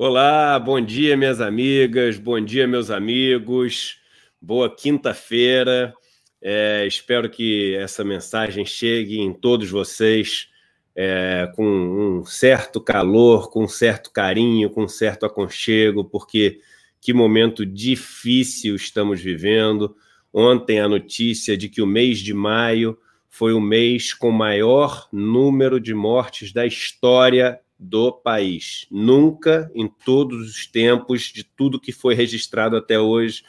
Olá, bom dia, minhas amigas, bom dia, meus amigos, boa quinta-feira. É, espero que essa mensagem chegue em todos vocês é, com um certo calor, com um certo carinho, com um certo aconchego, porque que momento difícil estamos vivendo. Ontem a notícia de que o mês de maio foi o mês com maior número de mortes da história do país. Nunca, em todos os tempos, de tudo que foi registrado até hoje,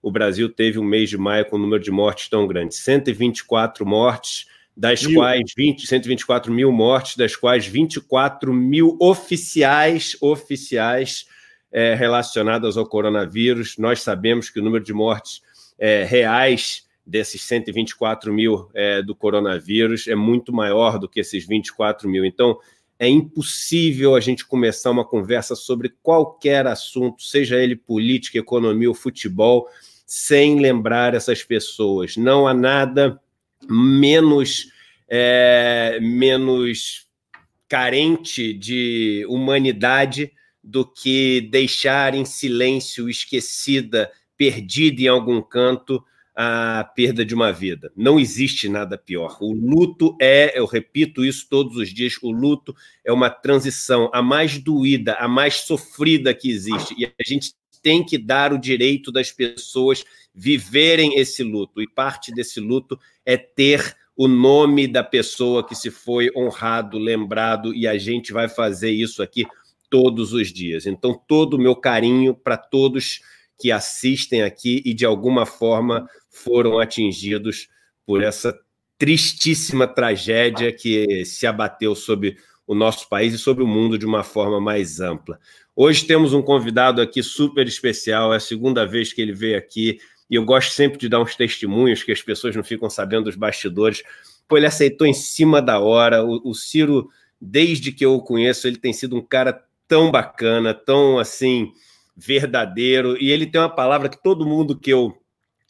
o Brasil teve um mês de maio com um número de mortes tão grande. 124 mortes, das mil. quais 20, 124 mil mortes, das quais 24 mil oficiais, oficiais é, relacionadas ao coronavírus. Nós sabemos que o número de mortes é, reais desses 124 mil é, do coronavírus é muito maior do que esses 24 mil. Então, é impossível a gente começar uma conversa sobre qualquer assunto, seja ele política, economia ou futebol, sem lembrar essas pessoas. Não há nada menos, é, menos carente de humanidade do que deixar em silêncio, esquecida, perdida em algum canto, a perda de uma vida. Não existe nada pior. O luto é, eu repito isso todos os dias, o luto é uma transição, a mais doída, a mais sofrida que existe. E a gente tem que dar o direito das pessoas viverem esse luto. E parte desse luto é ter o nome da pessoa que se foi honrado, lembrado, e a gente vai fazer isso aqui todos os dias. Então, todo o meu carinho para todos que assistem aqui e de alguma forma foram atingidos por essa tristíssima tragédia que se abateu sobre o nosso país e sobre o mundo de uma forma mais ampla. Hoje temos um convidado aqui super especial, é a segunda vez que ele veio aqui, e eu gosto sempre de dar uns testemunhos que as pessoas não ficam sabendo dos bastidores. Pô, ele aceitou em cima da hora. O, o Ciro, desde que eu o conheço, ele tem sido um cara tão bacana, tão assim verdadeiro, e ele tem uma palavra que todo mundo que eu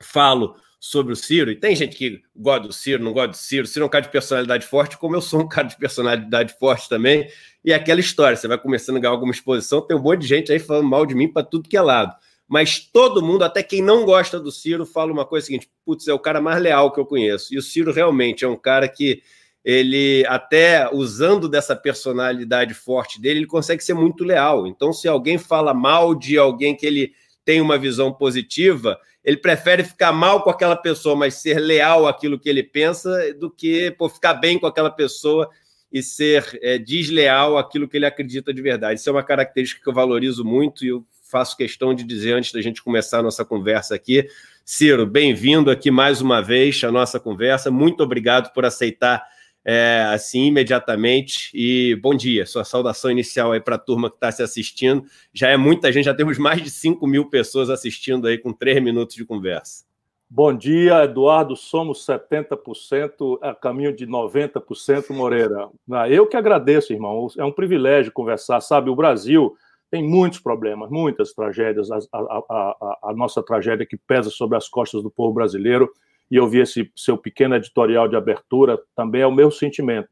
falo sobre o Ciro, e tem gente que gosta do Ciro, não gosta do Ciro, Ciro é um cara de personalidade forte, como eu sou um cara de personalidade forte também, e é aquela história, você vai começando a ganhar alguma exposição, tem um monte de gente aí falando mal de mim para tudo que é lado. Mas todo mundo, até quem não gosta do Ciro, fala uma coisa seguinte: putz, é o cara mais leal que eu conheço. E o Ciro realmente é um cara que ele até usando dessa personalidade forte dele, ele consegue ser muito leal. Então, se alguém fala mal de alguém que ele tem uma visão positiva, ele prefere ficar mal com aquela pessoa, mas ser leal àquilo que ele pensa, do que por ficar bem com aquela pessoa e ser é, desleal àquilo que ele acredita de verdade. Isso é uma característica que eu valorizo muito e eu faço questão de dizer antes da gente começar a nossa conversa aqui. Ciro, bem-vindo aqui mais uma vez à nossa conversa. Muito obrigado por aceitar é, assim imediatamente. E bom dia, sua saudação inicial aí para a turma que está se assistindo. Já é muita gente, já temos mais de 5 mil pessoas assistindo aí com três minutos de conversa. Bom dia, Eduardo. Somos 70%, a caminho de 90%, Moreira. Ah, eu que agradeço, irmão. É um privilégio conversar. Sabe, o Brasil tem muitos problemas, muitas tragédias. A, a, a, a nossa tragédia que pesa sobre as costas do povo brasileiro e eu vi esse seu pequeno editorial de abertura, também é o meu sentimento.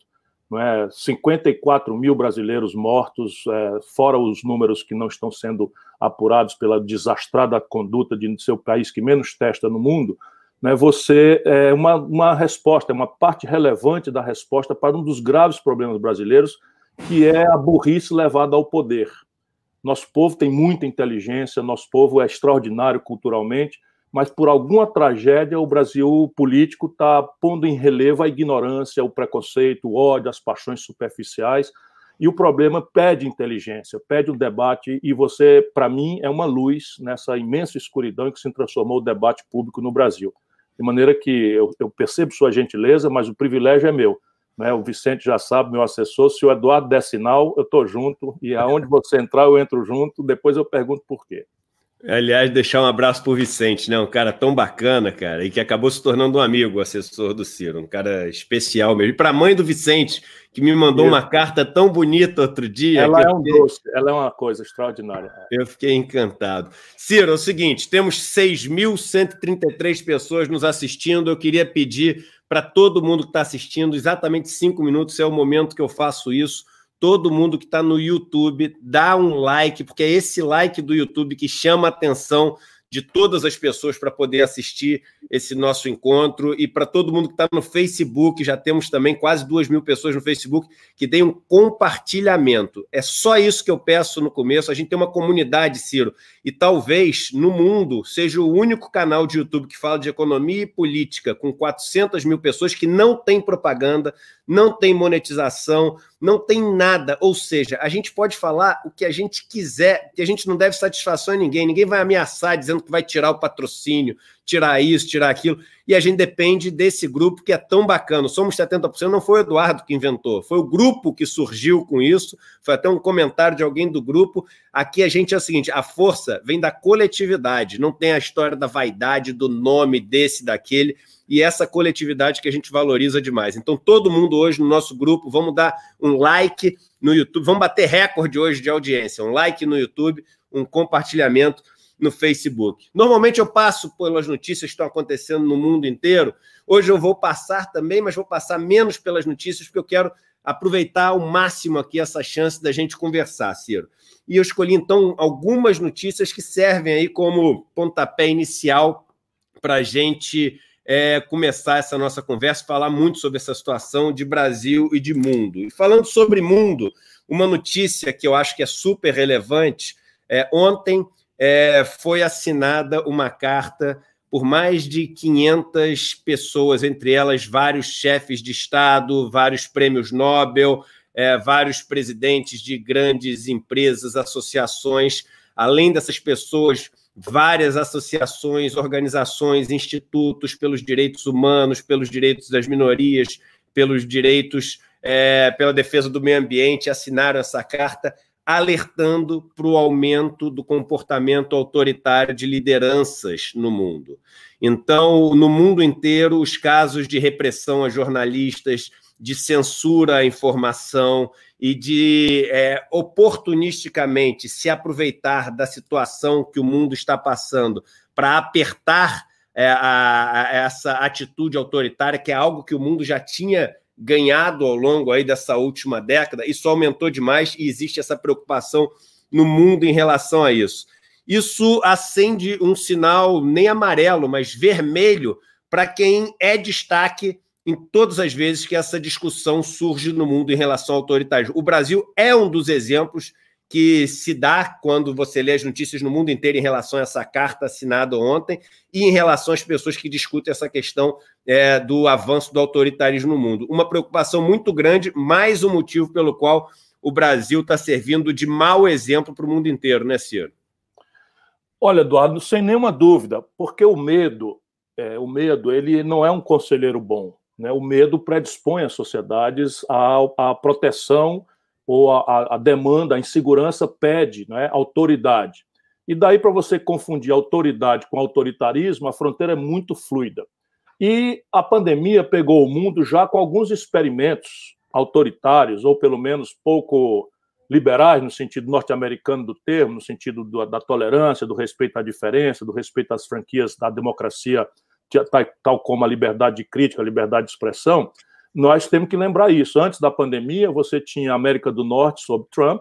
Não é? 54 mil brasileiros mortos, é, fora os números que não estão sendo apurados pela desastrada conduta de seu país que menos testa no mundo, né, você é uma, uma resposta, é uma parte relevante da resposta para um dos graves problemas brasileiros, que é a burrice levada ao poder. Nosso povo tem muita inteligência, nosso povo é extraordinário culturalmente, mas por alguma tragédia o Brasil político está pondo em relevo a ignorância, o preconceito, o ódio, as paixões superficiais. E o problema pede inteligência, pede um debate, e você, para mim, é uma luz nessa imensa escuridão em que se transformou o debate público no Brasil. De maneira que eu, eu percebo sua gentileza, mas o privilégio é meu. Né? O Vicente já sabe, meu assessor, se o Eduardo der sinal, eu estou junto, e aonde você entrar, eu entro junto, depois eu pergunto por quê. Aliás, deixar um abraço pro Vicente, né? Um cara tão bacana, cara, e que acabou se tornando um amigo, o assessor do Ciro, um cara especial mesmo. E para a mãe do Vicente, que me mandou Isso. uma carta tão bonita outro dia. Ela é um fiquei... doce, ela é uma coisa extraordinária. Eu fiquei encantado. Ciro, é o seguinte: temos 6.133 pessoas nos assistindo. Eu queria pedir para todo mundo que está assistindo exatamente cinco minutos, é o momento que eu faço isso todo mundo que está no YouTube, dá um like, porque é esse like do YouTube que chama a atenção de todas as pessoas para poder assistir esse nosso encontro e para todo mundo que está no Facebook, já temos também quase duas mil pessoas no Facebook que tem um compartilhamento. É só isso que eu peço no começo. A gente tem uma comunidade, Ciro, e talvez no mundo seja o único canal de YouTube que fala de economia e política com 400 mil pessoas que não tem propaganda, não tem monetização, não tem nada. Ou seja, a gente pode falar o que a gente quiser, que a gente não deve satisfação a ninguém. Ninguém vai ameaçar dizendo que vai tirar o patrocínio, tirar isso, tirar aquilo. E a gente depende desse grupo que é tão bacana. Somos 70%, não foi o Eduardo que inventou, foi o grupo que surgiu com isso. Foi até um comentário de alguém do grupo. Aqui a gente é o seguinte: a força vem da coletividade, não tem a história da vaidade, do nome desse, daquele e essa coletividade que a gente valoriza demais. Então, todo mundo hoje no nosso grupo, vamos dar um like no YouTube, vamos bater recorde hoje de audiência, um like no YouTube, um compartilhamento no Facebook. Normalmente eu passo pelas notícias que estão acontecendo no mundo inteiro. Hoje eu vou passar também, mas vou passar menos pelas notícias, porque eu quero aproveitar ao máximo aqui essa chance da gente conversar, Ciro. E eu escolhi então algumas notícias que servem aí como pontapé inicial para a gente é, começar essa nossa conversa, falar muito sobre essa situação de Brasil e de mundo. E falando sobre mundo, uma notícia que eu acho que é super relevante, é, ontem é, foi assinada uma carta por mais de 500 pessoas, entre elas vários chefes de Estado, vários prêmios Nobel, é, vários presidentes de grandes empresas, associações. Além dessas pessoas, várias associações, organizações, institutos pelos direitos humanos, pelos direitos das minorias, pelos direitos, é, pela defesa do meio ambiente, assinaram essa carta alertando para o aumento do comportamento autoritário de lideranças no mundo. Então, no mundo inteiro, os casos de repressão a jornalistas, de censura à informação e de é, oportunisticamente se aproveitar da situação que o mundo está passando para apertar é, a, a, essa atitude autoritária, que é algo que o mundo já tinha ganhado ao longo aí dessa última década, isso aumentou demais e existe essa preocupação no mundo em relação a isso. Isso acende um sinal nem amarelo, mas vermelho para quem é destaque em todas as vezes que essa discussão surge no mundo em relação ao autoritarismo. O Brasil é um dos exemplos que se dá quando você lê as notícias no mundo inteiro em relação a essa carta assinada ontem e em relação às pessoas que discutem essa questão é, do avanço do autoritarismo no mundo. Uma preocupação muito grande, mais um motivo pelo qual o Brasil está servindo de mau exemplo para o mundo inteiro, né, Ciro? Olha, Eduardo, sem nenhuma dúvida, porque o medo, é, o medo, ele não é um conselheiro bom. Né? O medo predispõe as sociedades à, à proteção ou a, a, demanda, a insegurança pede né, autoridade. E daí, para você confundir autoridade com autoritarismo, a fronteira é muito fluida. E a pandemia pegou o mundo já com alguns experimentos autoritários, ou pelo menos pouco liberais, no sentido norte-americano do termo, no sentido do, da tolerância, do respeito à diferença, do respeito às franquias da democracia tal como a liberdade de crítica, a liberdade de expressão, nós temos que lembrar isso. Antes da pandemia, você tinha a América do Norte sob Trump,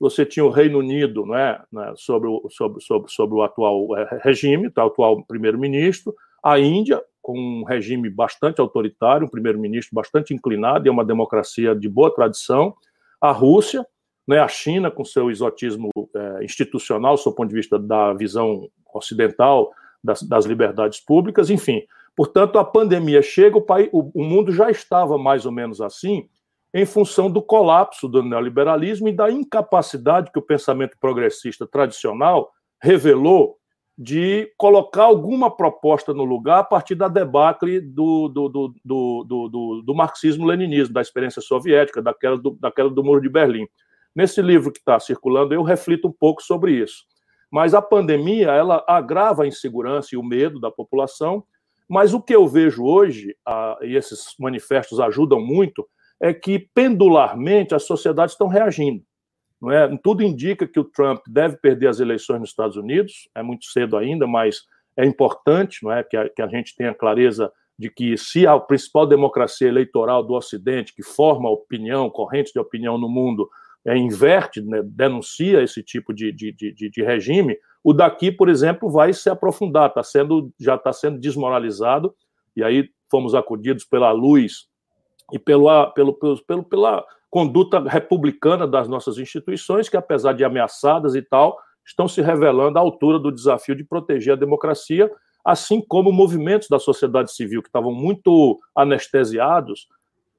você tinha o Reino Unido né, né sobre, o, sobre, sobre, sobre o atual é, regime, o atual primeiro-ministro, a Índia, com um regime bastante autoritário, um primeiro-ministro bastante inclinado e uma democracia de boa tradição, a Rússia, né, a China, com seu exotismo é, institucional, do ponto de vista da visão ocidental, das, das liberdades públicas, enfim. Portanto, a pandemia chega, o, país, o, mundo já estava mais ou menos assim, em função do colapso do neoliberalismo e da incapacidade que o pensamento progressista tradicional revelou de colocar alguma proposta no lugar a partir da debacle do, do, do, do, do, do marxismo-leninismo, da experiência soviética, daquela do, daquela do Muro de Berlim. Nesse livro que está circulando, eu reflito um pouco sobre isso. Mas a pandemia, ela agrava a insegurança e o medo da população. Mas o que eu vejo hoje, e esses manifestos ajudam muito, é que pendularmente as sociedades estão reagindo. Não é? Tudo indica que o Trump deve perder as eleições nos Estados Unidos, é muito cedo ainda, mas é importante não é? que, a, que a gente tenha clareza de que se a principal democracia eleitoral do Ocidente, que forma opinião, corrente de opinião no mundo, é, inverte, né, denuncia esse tipo de, de, de, de, regime, o daqui, por exemplo, vai se aprofundar, tá sendo, já está sendo desmoralizado, e aí fomos acudidos pela luz e pela, pelo, pelo, pela conduta republicana das nossas instituições, que apesar de ameaçadas e tal, estão se revelando à altura do desafio de proteger a democracia, assim como movimentos da sociedade civil que estavam muito anestesiados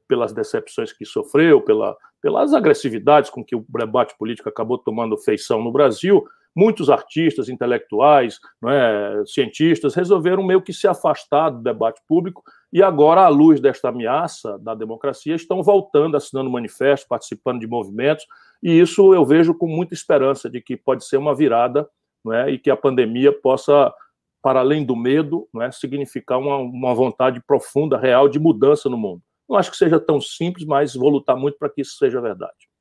pelas decepções que sofreu, pela, pelas agressividades com que o debate político acabou tomando feição no Brasil, muitos artistas, intelectuais, é, cientistas resolveram meio que se afastar do debate público e agora, à luz desta ameaça da democracia, estão voltando, assinando manifestos, participando de movimentos, e isso eu vejo com muita esperança de que pode ser uma virada é, e que a pandemia possa, para além do medo, é, significar uma, uma vontade profunda, real de mudança no mundo. Não acho que seja tão simples, mas vou lutar muito para que isso seja verdade.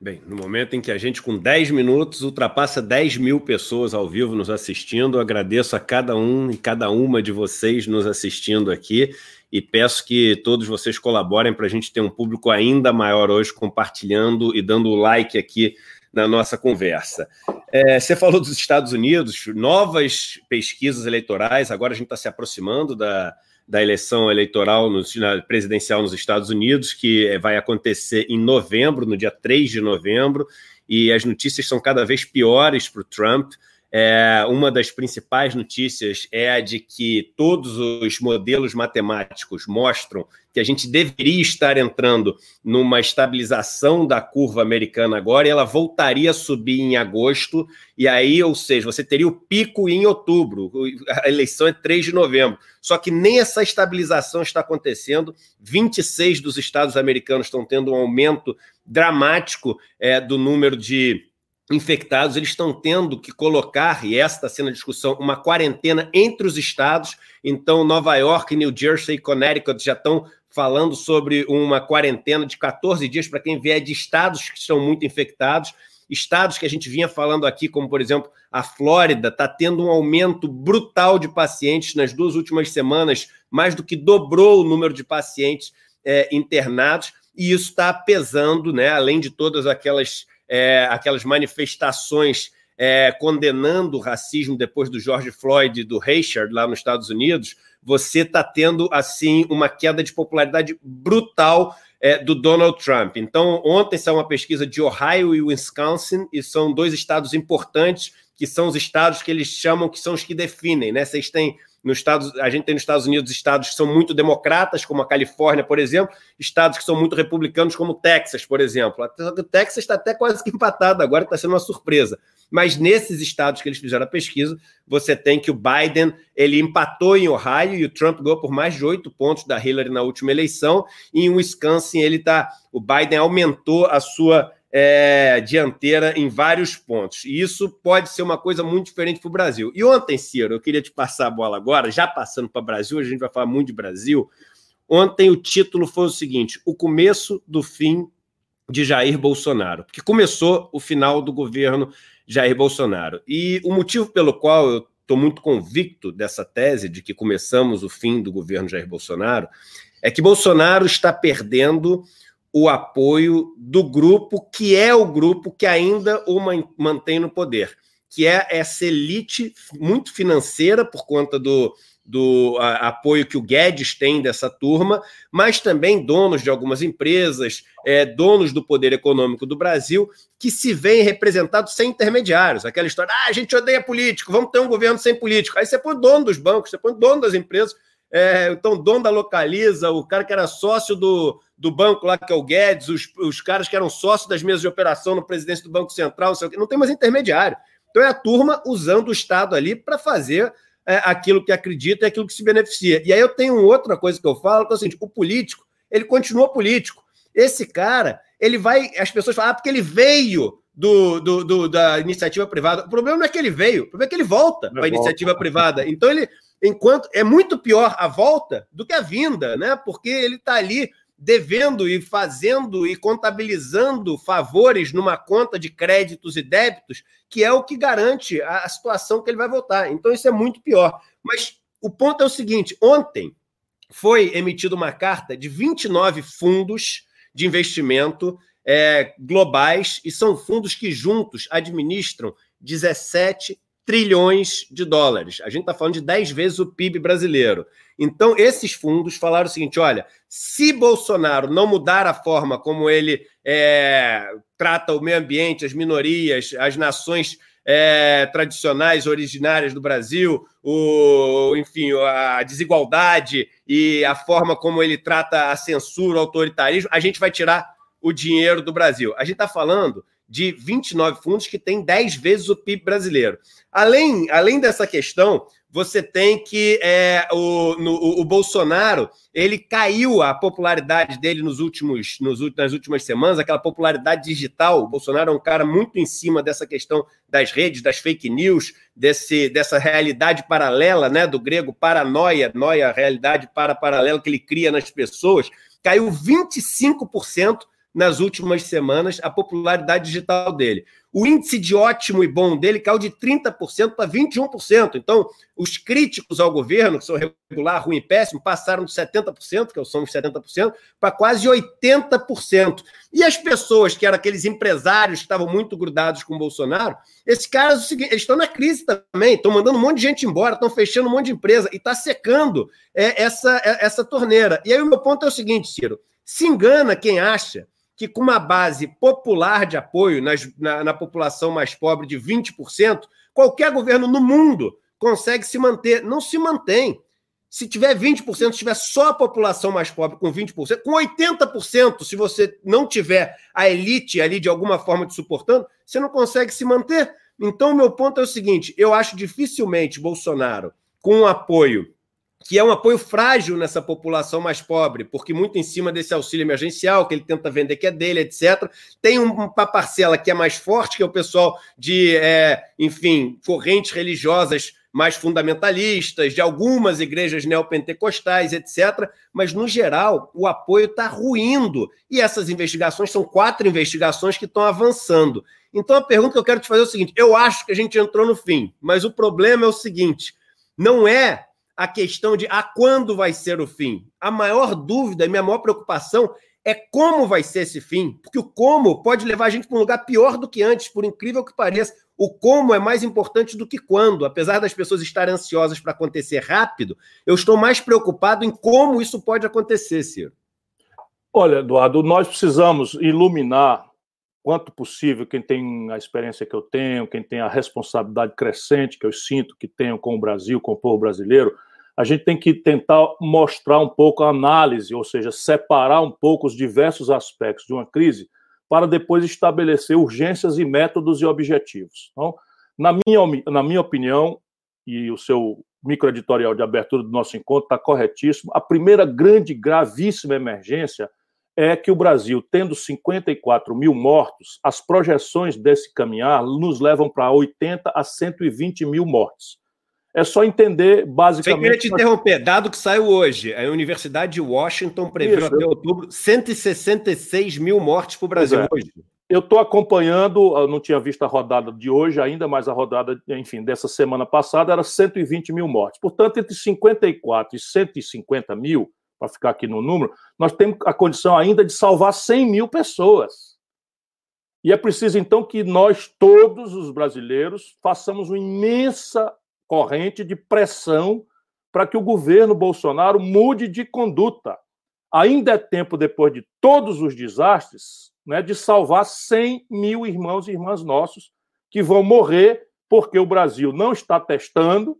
Bem, no momento em que a gente, com 10 minutos, ultrapassa 10 mil pessoas ao vivo nos assistindo, agradeço a cada um e cada uma de vocês nos assistindo aqui e peço que todos vocês colaborem para a gente ter um público ainda maior hoje, compartilhando e dando o like aqui na nossa conversa. É, você falou dos Estados Unidos, novas pesquisas eleitorais, agora a gente está se aproximando da, da eleição eleitoral no, presidencial nos Estados Unidos, que vai acontecer em novembro, no dia 3 de novembro, e as notícias são cada vez piores para o Trump. É, uma das principais notícias é a de que todos os modelos matemáticos mostram que a gente deveria estar entrando numa estabilização da curva americana agora e ela voltaria a subir em agosto, e aí, ou seja, você teria o pico em outubro, a eleição é 3 de novembro. Só que nem essa estabilização está acontecendo, 26 dos estados americanos estão tendo um aumento dramático é, do número de infectados, eles estão tendo que colocar, e essa está sendo a discussão, uma quarentena entre os estados. Então, Nova York, New Jersey e Connecticut já estão falando sobre uma quarentena de 14 dias para quem vier de estados que estão muito infectados. Estados que a gente vinha falando aqui, como por exemplo a Flórida, está tendo um aumento brutal de pacientes nas duas últimas semanas, mais do que dobrou o número de pacientes é, internados, e isso está pesando, né, além de todas aquelas é, aquelas manifestações é, condenando o racismo depois do George Floyd e do Richard lá nos Estados Unidos, você está tendo assim uma queda de popularidade brutal é, do Donald Trump. Então, ontem saiu uma pesquisa de Ohio e Wisconsin, e são dois estados importantes, que são os estados que eles chamam que são os que definem, né? Vocês têm nos Estados, a gente tem nos Estados Unidos estados que são muito democratas, como a Califórnia, por exemplo, estados que são muito republicanos, como o Texas, por exemplo. O Texas está até quase que empatado agora, está sendo uma surpresa. Mas nesses estados que eles fizeram a pesquisa, você tem que o Biden ele empatou em Ohio e o Trump ganhou por mais de oito pontos da Hillary na última eleição. E em Wisconsin ele tá, o Biden aumentou a sua é, dianteira em vários pontos. E isso pode ser uma coisa muito diferente para o Brasil. E ontem, Ciro, eu queria te passar a bola agora, já passando para o Brasil, a gente vai falar muito de Brasil. Ontem o título foi o seguinte: o começo do fim de Jair Bolsonaro, porque começou o final do governo Jair Bolsonaro. E o motivo pelo qual eu estou muito convicto dessa tese de que começamos o fim do governo Jair Bolsonaro é que Bolsonaro está perdendo o apoio do grupo que é o grupo que ainda o mantém no poder, que é essa elite muito financeira por conta do, do a, apoio que o Guedes tem dessa turma, mas também donos de algumas empresas, é, donos do poder econômico do Brasil, que se veem representados sem intermediários. Aquela história, ah, a gente odeia político, vamos ter um governo sem político. Aí você põe dono dos bancos, você põe dono das empresas, é, então, dono da Localiza, o cara que era sócio do, do banco lá, que é o Guedes, os, os caras que eram sócios das mesas de operação no presidente do Banco Central, não, sei o não tem mais intermediário. Então, é a turma usando o Estado ali para fazer é, aquilo que acredita e aquilo que se beneficia. E aí eu tenho outra coisa que eu falo, que é o seguinte, o político, ele continua político. Esse cara, ele vai... As pessoas falam, ah, porque ele veio do, do, do, da iniciativa privada. O problema não é que ele veio, o problema é que ele volta para a iniciativa privada. Então, ele enquanto é muito pior a volta do que a vinda, né? Porque ele está ali devendo e fazendo e contabilizando favores numa conta de créditos e débitos, que é o que garante a, situação que ele vai voltar. Então isso é muito pior. Mas o ponto é o seguinte: ontem foi emitida uma carta de 29 fundos de investimento é, globais, e são fundos que juntos administram 17 trilhões de dólares. A gente está falando de 10 vezes o PIB brasileiro. Então, esses fundos falaram o seguinte: olha, se Bolsonaro não mudar a forma como ele é, trata o meio ambiente, as minorias, as nações é, tradicionais, originárias do Brasil, o, enfim, a desigualdade e a forma como ele trata a censura, o autoritarismo, a gente vai tirar o dinheiro do Brasil. A gente está falando de 29 fundos que tem 10 vezes o PIB brasileiro. Além, além dessa questão, você tem que é, o, no, o Bolsonaro ele caiu a popularidade dele nos últimos, nos, nas últimas semanas, aquela popularidade digital. O Bolsonaro é um cara muito em cima dessa questão das redes, das fake news, desse, dessa realidade paralela, né? Do grego paranoia, noia, realidade para paralela que ele cria nas pessoas. Caiu 25% nas últimas semanas a popularidade digital dele. O índice de ótimo e bom dele caiu de 30% para 21%. Então, os críticos ao governo, que são regular, ruim e péssimo, passaram de 70%, que são os 70%, para quase 80%. E as pessoas, que eram aqueles empresários que estavam muito grudados com o Bolsonaro, esses caras eles estão na crise também, estão mandando um monte de gente embora, estão fechando um monte de empresa e está secando é, essa, é, essa torneira. E aí o meu ponto é o seguinte, Ciro: se engana quem acha que com uma base popular de apoio nas, na, na população mais pobre de 20%, qualquer governo no mundo consegue se manter. Não se mantém. Se tiver 20%, se tiver só a população mais pobre com 20%, com 80%, se você não tiver a elite ali de alguma forma te suportando, você não consegue se manter. Então, o meu ponto é o seguinte: eu acho dificilmente Bolsonaro, com um apoio que é um apoio frágil nessa população mais pobre, porque muito em cima desse auxílio emergencial, que ele tenta vender que é dele, etc. Tem uma parcela que é mais forte, que é o pessoal de, é, enfim, correntes religiosas mais fundamentalistas, de algumas igrejas neopentecostais, etc. Mas, no geral, o apoio está ruindo. E essas investigações são quatro investigações que estão avançando. Então, a pergunta que eu quero te fazer é o seguinte: eu acho que a gente entrou no fim, mas o problema é o seguinte: não é a questão de a quando vai ser o fim. A maior dúvida e minha maior preocupação é como vai ser esse fim, porque o como pode levar a gente para um lugar pior do que antes, por incrível que pareça. O como é mais importante do que quando. Apesar das pessoas estarem ansiosas para acontecer rápido, eu estou mais preocupado em como isso pode acontecer, Ciro. Olha, Eduardo, nós precisamos iluminar quanto possível quem tem a experiência que eu tenho, quem tem a responsabilidade crescente que eu sinto que tenho com o Brasil, com o povo brasileiro, a gente tem que tentar mostrar um pouco a análise, ou seja, separar um pouco os diversos aspectos de uma crise para depois estabelecer urgências e métodos e objetivos. Então, na minha, na minha opinião, e o seu microeditorial de abertura do nosso encontro está corretíssimo, a primeira grande, gravíssima emergência é que o Brasil, tendo 54 mil mortos, as projeções desse caminhar nos levam para 80 a 120 mil mortes. É só entender basicamente. Eu queria te interromper. Dado que saiu hoje, a Universidade de Washington prevê até outubro 166 mil mortes para o Brasil é. hoje. Eu estou acompanhando, não tinha visto a rodada de hoje ainda, mas a rodada, enfim, dessa semana passada era 120 mil mortes. Portanto, entre 54 e 150 mil, para ficar aqui no número, nós temos a condição ainda de salvar 100 mil pessoas. E é preciso, então, que nós, todos os brasileiros, façamos uma imensa corrente de pressão para que o governo Bolsonaro mude de conduta. Ainda é tempo, depois de todos os desastres, né, de salvar 100 mil irmãos e irmãs nossos que vão morrer porque o Brasil não está testando,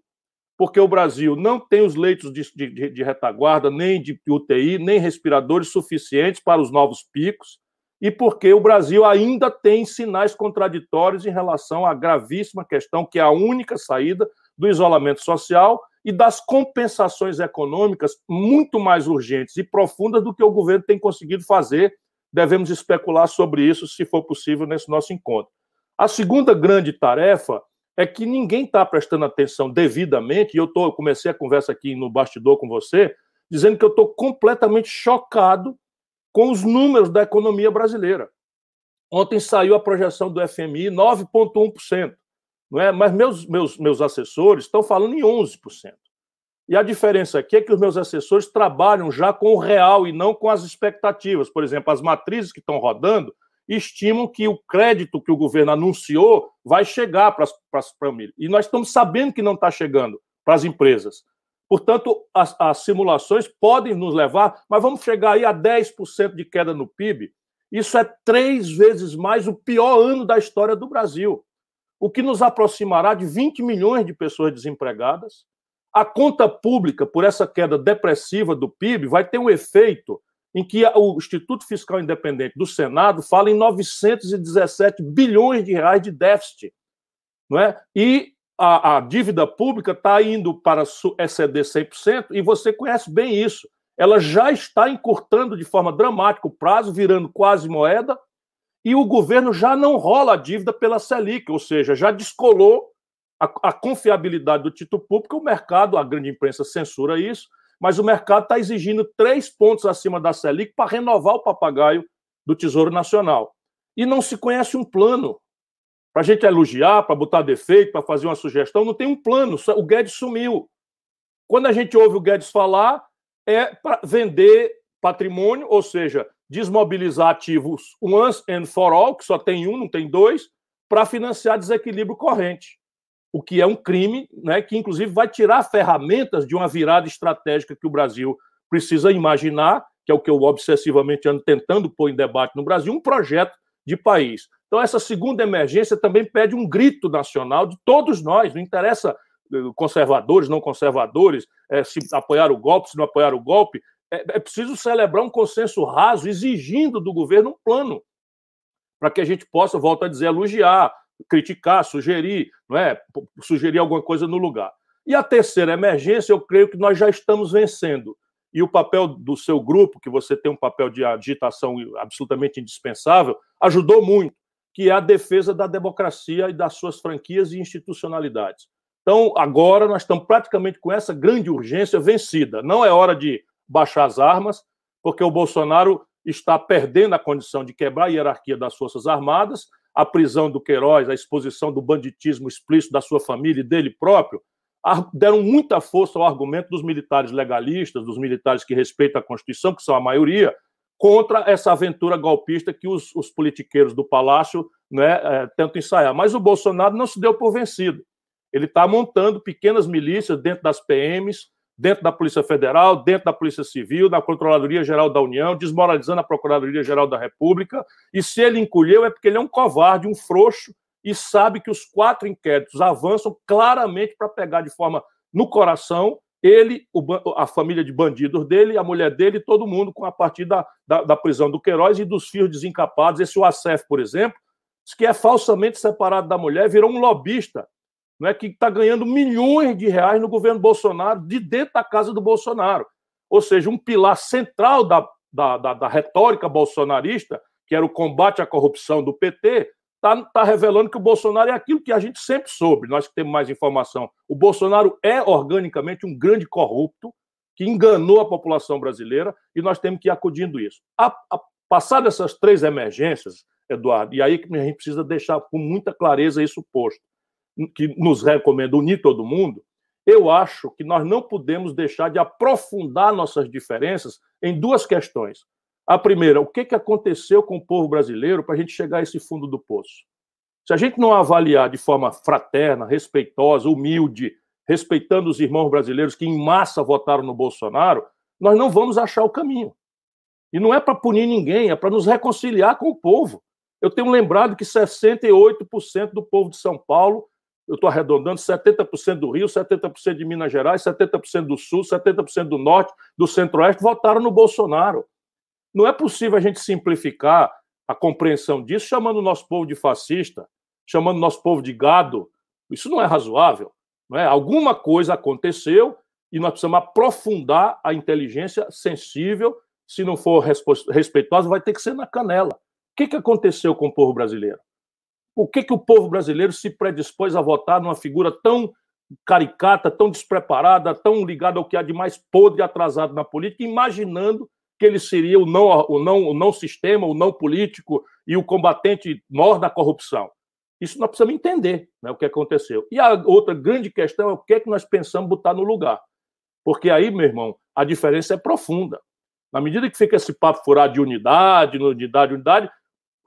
porque o Brasil não tem os leitos de, de, de retaguarda, nem de UTI, nem respiradores suficientes para os novos picos, e porque o Brasil ainda tem sinais contraditórios em relação à gravíssima questão que é a única saída do isolamento social e das compensações econômicas muito mais urgentes e profundas do que o governo tem conseguido fazer. Devemos especular sobre isso, se for possível, nesse nosso encontro. A segunda grande tarefa é que ninguém está prestando atenção devidamente, e eu, tô, eu comecei a conversa aqui no bastidor com você, dizendo que eu estou completamente chocado com os números da economia brasileira. Ontem saiu a projeção do FMI 9,1% não é? Mas meus, meus, meus assessores estão falando em 11%. E a diferença aqui é que os meus assessores trabalham já com o real e não com as expectativas. Por exemplo, as matrizes que estão rodando estimam que o crédito que o governo anunciou vai chegar para as famílias. E nós estamos sabendo que não está chegando para as empresas. Portanto, as, as, simulações podem nos levar, mas vamos chegar aí a 10% de queda no PIB. Isso é três vezes mais o pior ano da história do Brasil, o que nos aproximará de 20 milhões de pessoas desempregadas. A conta pública, por essa queda depressiva do PIB, vai ter um efeito em que o Instituto Fiscal Independente do Senado fala em 917 bilhões de reais de déficit. Não é? E a, a dívida pública está indo para exceder 100%, e você conhece bem isso. Ela já está encurtando de forma dramática o prazo, virando quase moeda, e o governo já não rola a dívida pela Selic, ou seja, já descolou a, a confiabilidade do título público, o mercado, a grande imprensa censura isso, mas o mercado está exigindo três pontos acima da Selic para renovar o papagaio do Tesouro Nacional. E não se conhece um plano para a gente elogiar, para botar defeito, para fazer uma sugestão, não tem um plano. O Guedes sumiu. Quando a gente ouve o Guedes falar, é para vender patrimônio, ou seja, desmobilizar ativos once and for all, que só tem um, não tem dois, para financiar desequilíbrio corrente o que é um crime, né, que inclusive vai tirar ferramentas de uma virada estratégica que o Brasil precisa imaginar, que é o que eu obsessivamente ando tentando pôr em debate no Brasil, um projeto de país. Então, essa segunda emergência também pede um grito nacional de todos nós, não interessa eh, conservadores, não conservadores, é, se apoiar o golpe, se não apoiar o golpe, é, é preciso celebrar um consenso raso, exigindo do governo um plano, para que a gente possa, volto a dizer, elogiar, criticar, sugerir, não é? sugerir alguma coisa no lugar. E a terceira emergência, eu creio que nós já estamos vencendo. E o papel do seu grupo, que você tem um papel de agitação absolutamente indispensável, ajudou muito, que é a defesa da democracia e das suas franquias e institucionalidades. Então, agora nós estamos praticamente com essa grande urgência vencida. Não é hora de baixar as armas, porque o Bolsonaro está perdendo a condição de quebrar a hierarquia das Forças Armadas, a prisão do Queiroz, a exposição do banditismo explícito da sua família e dele próprio, deram muita força ao argumento dos militares legalistas, dos militares que respeitam a Constituição, que são a maioria, contra essa aventura golpista que os, os politiqueiros do Palácio né, é, tentam ensaiar. Mas o Bolsonaro não se deu por vencido. Ele está montando pequenas milícias dentro das PMs, dentro da Polícia Federal, dentro da Polícia Civil, da Controladoria Geral da União, desmoralizando a Procuradoria Geral da República. E se ele encolheu é porque ele é um covarde, um frouxo, e sabe que os quatro inquéritos avançam claramente para pegar de forma no coração ele, a família de bandidos dele, a mulher dele, todo mundo, com a partir da, da, da prisão do Queiroz e dos fios desencapados. Esse UACF, por exemplo, que é falsamente separado da mulher, virou um lobista não é que está ganhando milhões de reais no governo Bolsonaro, de dentro da casa do Bolsonaro. Ou seja, um pilar central da, da, da, da retórica bolsonarista, que era o combate à corrupção do PT, está tá revelando que o Bolsonaro é aquilo que a gente sempre soube, nós que temos mais informação. O Bolsonaro é organicamente um grande corrupto que enganou a população brasileira e nós temos que ir acudindo isso. A, a, passado essas três emergências, Eduardo, e aí que a gente precisa deixar com muita clareza isso posto que nos recomenda unir todo mundo, eu acho que nós não podemos deixar de aprofundar nossas diferenças em duas questões. A primeira, o que, que aconteceu com o povo brasileiro para a gente chegar a esse fundo do poço? Se a gente não avaliar de forma fraterna, respeitosa, humilde, respeitando os irmãos brasileiros que em massa votaram no Bolsonaro, nós não vamos achar o caminho. E não é para punir ninguém, é para nos reconciliar com o povo. Eu tenho lembrado que 68% do povo de São Paulo eu estou arredondando, 70% do Rio, 70% de Minas Gerais, 70% do Sul, 70% do Norte, do Centro-Oeste votaram no Bolsonaro. Não é possível a gente simplificar a compreensão disso chamando o nosso povo de fascista, chamando o nosso povo de gado. Isso não é razoável. Não é? Alguma coisa aconteceu e nós precisamos aprofundar a inteligência sensível. Se não for respeitosa, vai ter que ser na canela. O que, que aconteceu com o povo brasileiro? O que, que o povo brasileiro se predispôs a votar numa figura tão caricata, tão despreparada, tão ligada ao que há de mais podre e atrasado na política, imaginando que ele seria o não, o não, o não sistema, o não político e o combatente maior da corrupção. Isso nós precisamos entender né, o que aconteceu. E a outra grande questão é o que, é que nós pensamos botar no lugar. Porque aí, meu irmão, a diferença é profunda. Na medida que fica esse papo furado de unidade, unidade, unidade,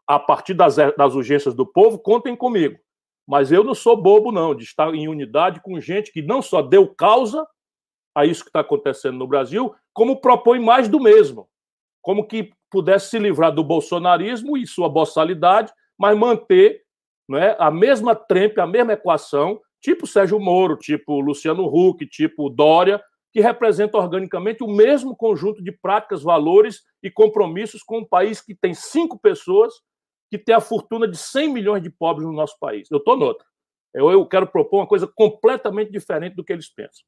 a partir das, das urgências do povo, contem comigo. Mas eu não sou bobo, não, de estar em unidade com gente que não só deu causa a isso que está acontecendo no Brasil, como propõe mais do mesmo. Como que pudesse se livrar do bolsonarismo e sua boçalidade, mas manter não é, a mesma trempe, a mesma equação, tipo Sérgio Moro, tipo Luciano Huck, tipo Dória, que representa organicamente o mesmo conjunto de práticas, valores e compromissos com um país que tem cinco pessoas que tem a fortuna de 100 milhões de pobres no nosso país. Eu estou noutra. Eu, eu quero propor uma coisa completamente diferente do que eles pensam.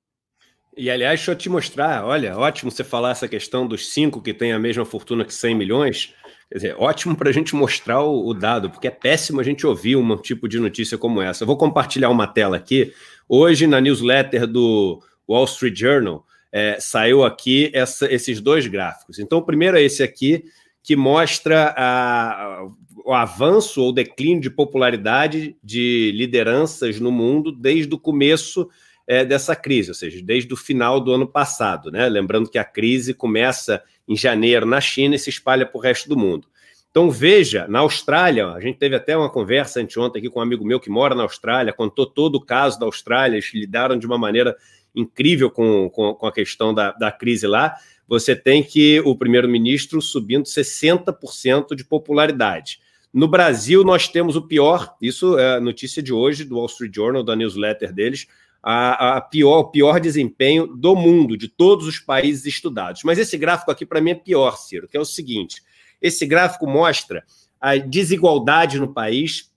E, aliás, deixa eu te mostrar, olha, ótimo você falar essa questão dos cinco que têm a mesma fortuna que 100 milhões. Quer dizer, ótimo para a gente mostrar o, o, dado, porque é péssimo a gente ouvir um tipo de notícia como essa. Eu vou compartilhar uma tela aqui. Hoje, na newsletter do Wall Street Journal, é, saiu aqui essa, esses dois gráficos. Então, o primeiro é esse aqui, que mostra a, o avanço ou declínio de popularidade de lideranças no mundo desde o começo é, dessa crise, ou seja, desde o final do ano passado. Né? Lembrando que a crise começa em janeiro na China e se espalha para o resto do mundo. Então, veja, na Austrália, a gente teve até uma conversa anteontem aqui com um amigo meu que mora na Austrália, contou todo o caso da Austrália, eles lidaram de uma maneira incrível com, com, com a questão da, da crise lá. Você tem que o primeiro-ministro subindo 60% de popularidade. No Brasil, nós temos o pior, isso é a notícia de hoje do Wall Street Journal, da newsletter deles, a, a pior, o pior desempenho do mundo, de todos os países estudados. Mas esse gráfico aqui, para mim, é pior, Ciro, que é o seguinte: esse gráfico mostra a desigualdade no país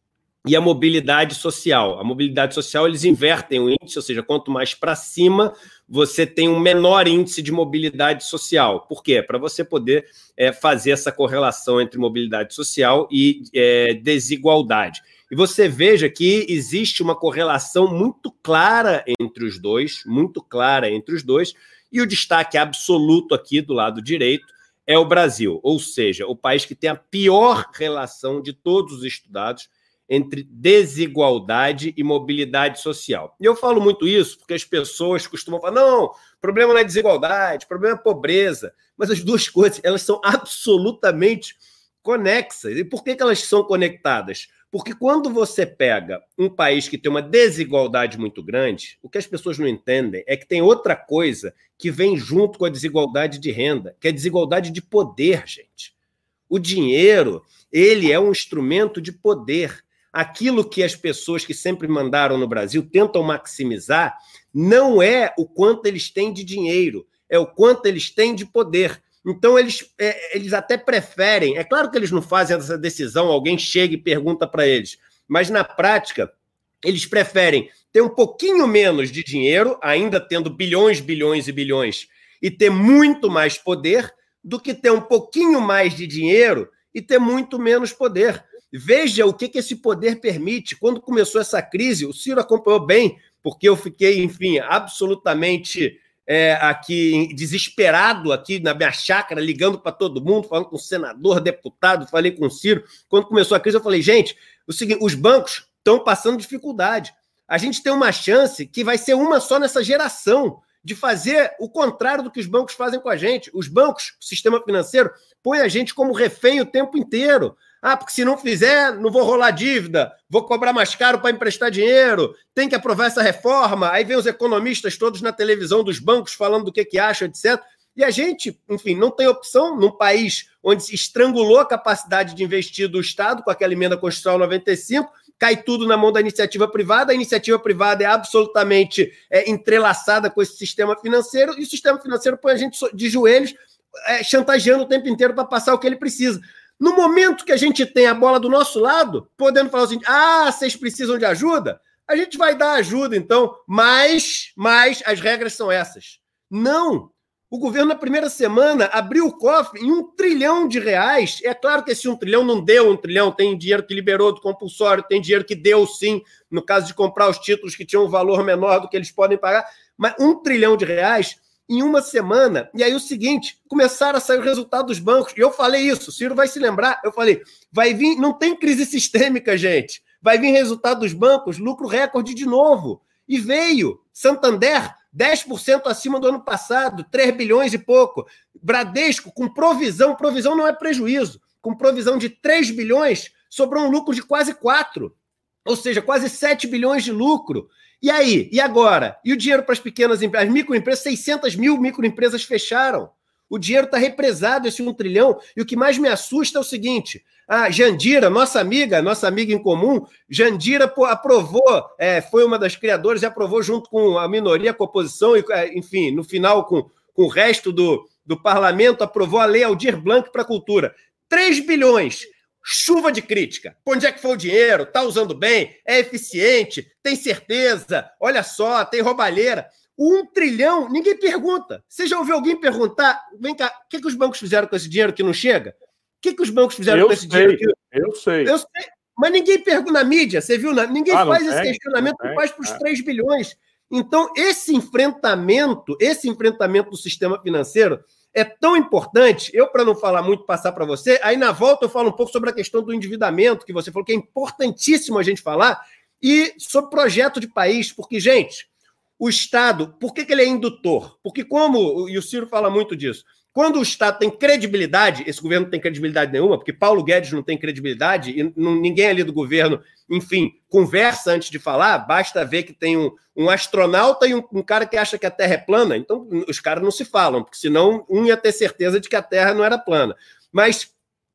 e a mobilidade social. A mobilidade social, eles invertem o índice, ou seja, quanto mais para cima, você tem um menor índice de mobilidade social. Por quê? Para você poder é, fazer essa correlação entre mobilidade social e é, desigualdade. E você veja que existe uma correlação muito clara entre os dois, muito clara entre os dois, e o destaque absoluto aqui do lado direito é o Brasil, ou seja, o país que tem a pior relação de todos os estudados entre desigualdade e mobilidade social. E eu falo muito isso porque as pessoas costumam falar: não, problema não é desigualdade, problema é pobreza. Mas as duas coisas, elas são absolutamente conexas. E por que, que elas são conectadas? Porque quando você pega um país que tem uma desigualdade muito grande, o que as pessoas não entendem é que tem outra coisa que vem junto com a desigualdade de renda, que é a desigualdade de poder, gente. O dinheiro, ele é um instrumento de poder. Aquilo que as pessoas que sempre mandaram no Brasil tentam maximizar não é o quanto eles têm de dinheiro, é o quanto eles têm de poder. Então, eles, é, eles até preferem. É claro que eles não fazem essa decisão, alguém chega e pergunta para eles, mas na prática, eles preferem ter um pouquinho menos de dinheiro, ainda tendo bilhões, bilhões e bilhões, e ter muito mais poder, do que ter um pouquinho mais de dinheiro e ter muito menos poder. Veja o que, que esse poder permite. Quando começou essa crise, o Ciro acompanhou bem, porque eu fiquei, enfim, absolutamente é, aqui desesperado aqui na minha chácara, ligando para todo mundo, falando com senador, deputado, falei com o Ciro. Quando começou a crise, eu falei, gente, o seguinte, os bancos estão passando dificuldade. A gente tem uma chance que vai ser uma só nessa geração de fazer o contrário do que os bancos fazem com a gente. Os bancos, o sistema financeiro, põe a gente como refém o tempo inteiro. Ah, porque se não fizer, não vou rolar dívida, vou cobrar mais caro para emprestar dinheiro, tem que aprovar essa reforma. Aí vem os economistas todos na televisão dos bancos falando do que, que acham, etc. E a gente, enfim, não tem opção num país onde se estrangulou a capacidade de investir do Estado com aquela emenda constitucional 95, cai tudo na mão da iniciativa privada, a iniciativa privada é absolutamente é, entrelaçada com esse sistema financeiro, e o sistema financeiro põe a gente de joelhos, é, chantageando o tempo inteiro para passar o que ele precisa. No momento que a gente tem a bola do nosso lado, podendo falar assim: ah, vocês precisam de ajuda, a gente vai dar ajuda, então, mas, mas as regras são essas. Não! O governo, na primeira semana, abriu o cofre em um trilhão de reais. É claro que esse um trilhão não deu um trilhão, tem dinheiro que liberou do compulsório, tem dinheiro que deu sim, no caso de comprar os títulos que tinham um valor menor do que eles podem pagar. Mas um trilhão de reais em uma semana. E aí o seguinte, começaram a sair o resultado dos bancos. E eu falei isso, Ciro vai se lembrar. Eu falei, vai vir, não tem crise sistêmica, gente. Vai vir resultado dos bancos, lucro recorde de novo. E veio. Santander, 10% acima do ano passado, 3 bilhões e pouco. Bradesco, com provisão, provisão não é prejuízo, com provisão de 3 bilhões, sobrou um lucro de quase 4. Ou seja, quase 7 bilhões de lucro. E aí? E agora? E o dinheiro para as pequenas empresas? As microempresas, 600 mil microempresas fecharam. O dinheiro está represado, esse um trilhão. E o que mais me assusta é o seguinte: a Jandira, nossa amiga, nossa amiga em comum, Jandira aprovou, é, foi uma das criadoras e aprovou junto com a minoria, com a oposição, e, é, enfim, no final, com, com o resto do, do parlamento, aprovou a lei Aldir Blanc para a cultura. 3 bilhões. Chuva de crítica. Onde é que foi o dinheiro? Está usando bem? É eficiente? Tem certeza? Olha só, tem roubalheira. Um trilhão, ninguém pergunta. Você já ouviu alguém perguntar? Vem cá, o que, que os bancos fizeram com esse dinheiro que não chega? O que, que os bancos fizeram eu com esse sei, dinheiro? Que... Eu sei. Eu sei. Mas ninguém pergunta na mídia, você viu? Ninguém ah, faz esse questionamento, não faz para os é. 3 bilhões. Então, esse enfrentamento, esse enfrentamento do sistema financeiro é tão importante. Eu, para não falar muito, passar para você, aí na volta eu falo um pouco sobre a questão do endividamento, que você falou que é importantíssimo a gente falar, e sobre projeto de país, porque, gente, o Estado, por que, que ele é indutor? Porque, como, e o Ciro fala muito disso, quando o Estado tem credibilidade, esse governo não tem credibilidade nenhuma, porque Paulo Guedes não tem credibilidade, e não, ninguém ali do governo, enfim, conversa antes de falar, basta ver que tem um, um astronauta e um, um, cara que acha que a Terra é plana, então os caras não se falam, porque senão um ia ter certeza de que a Terra não era plana. Mas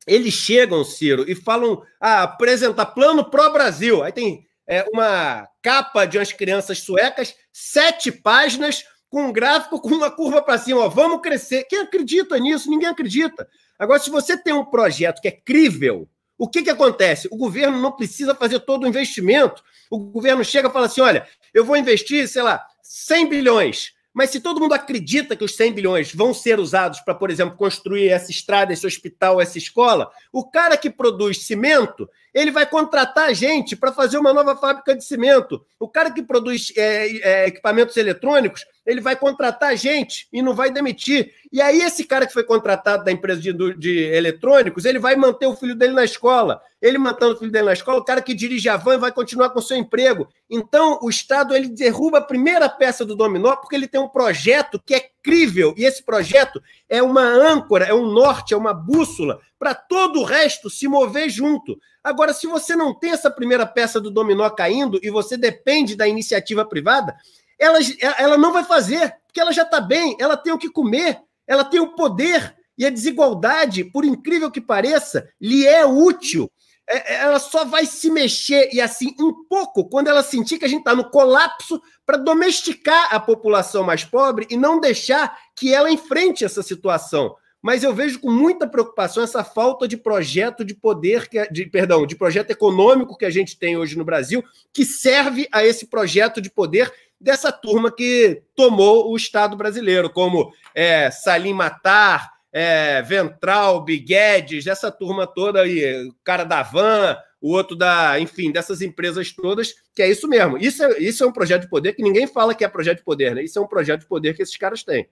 eles chegam, Ciro, e falam, ah, apresenta plano pró-Brasil. Aí tem é, uma capa de umas crianças suecas, sete páginas, com um gráfico com uma curva para cima. Ó, vamos crescer. Quem acredita nisso? Ninguém acredita. Agora, se você tem um projeto que é crível, o que, que acontece? O governo não precisa fazer todo o investimento. O governo chega e fala assim: olha, eu vou investir, sei lá, 100 bilhões. Mas se todo mundo acredita que os 100 bilhões vão ser usados para, por exemplo, construir essa estrada, esse hospital, essa escola, o cara que produz cimento, ele vai contratar gente para fazer uma nova fábrica de cimento. O cara que produz é, é, equipamentos eletrônicos, ele vai contratar gente e não vai demitir. E aí, esse cara que foi contratado da empresa de, de eletrônicos, ele vai manter o filho dele na escola. Ele mantendo o filho dele na escola, o cara que dirige a van vai continuar com o seu emprego. Então, o Estado ele derruba a primeira peça do dominó porque ele tem um projeto que é crível. E esse projeto é uma âncora, é um norte, é uma bússola para todo o resto se mover junto. Agora, se você não tem essa primeira peça do dominó caindo e você depende da iniciativa privada, ela, ela não vai fazer, porque ela já está bem, ela tem o que comer, ela tem o poder, e a desigualdade, por incrível que pareça, lhe é útil. É, é, ela só vai se mexer, e assim, um pouco, quando ela sentir que a gente está no colapso, para domesticar a população mais pobre e não deixar que ela enfrente essa situação. Mas eu vejo com muita preocupação essa falta de projeto de poder, que, de, perdão, de projeto econômico que a gente tem hoje no Brasil, que serve a esse projeto de poder dessa turma que tomou o Estado brasileiro, como é, Salim Matar, é, Ventral, Guedes, essa turma toda aí, o cara da Van, o outro da, enfim, dessas empresas todas, que é isso mesmo. Isso é, isso é um projeto de poder que ninguém fala que é projeto de poder, né? Isso é um projeto de poder que esses caras têm.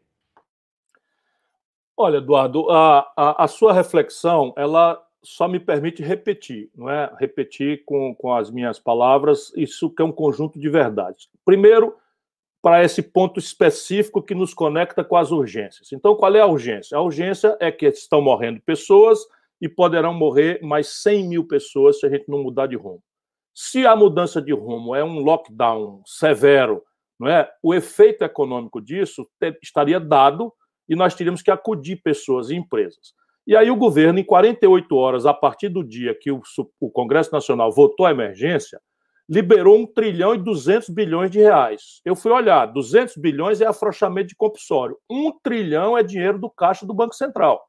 Olha, Eduardo, a, a, a, sua reflexão ela só me permite repetir, não é? Repetir com, com as minhas palavras isso que é um conjunto de verdades. Primeiro, para esse ponto específico que nos conecta com as urgências. Então, qual é a urgência? A urgência é que estão morrendo pessoas e poderão morrer mais 100 mil pessoas se a gente não mudar de rumo. Se a mudança de rumo é um lockdown severo, não é? O efeito econômico disso estaria dado e nós teríamos que acudir pessoas e empresas. E aí o governo, em 48 horas, a partir do dia que o, o Congresso Nacional votou a emergência, liberou 1 trilhão e 200 bilhões de reais. Eu fui olhar, 200 bilhões é afrouxamento de compulsório. 1 trilhão é dinheiro do caixa do Banco Central.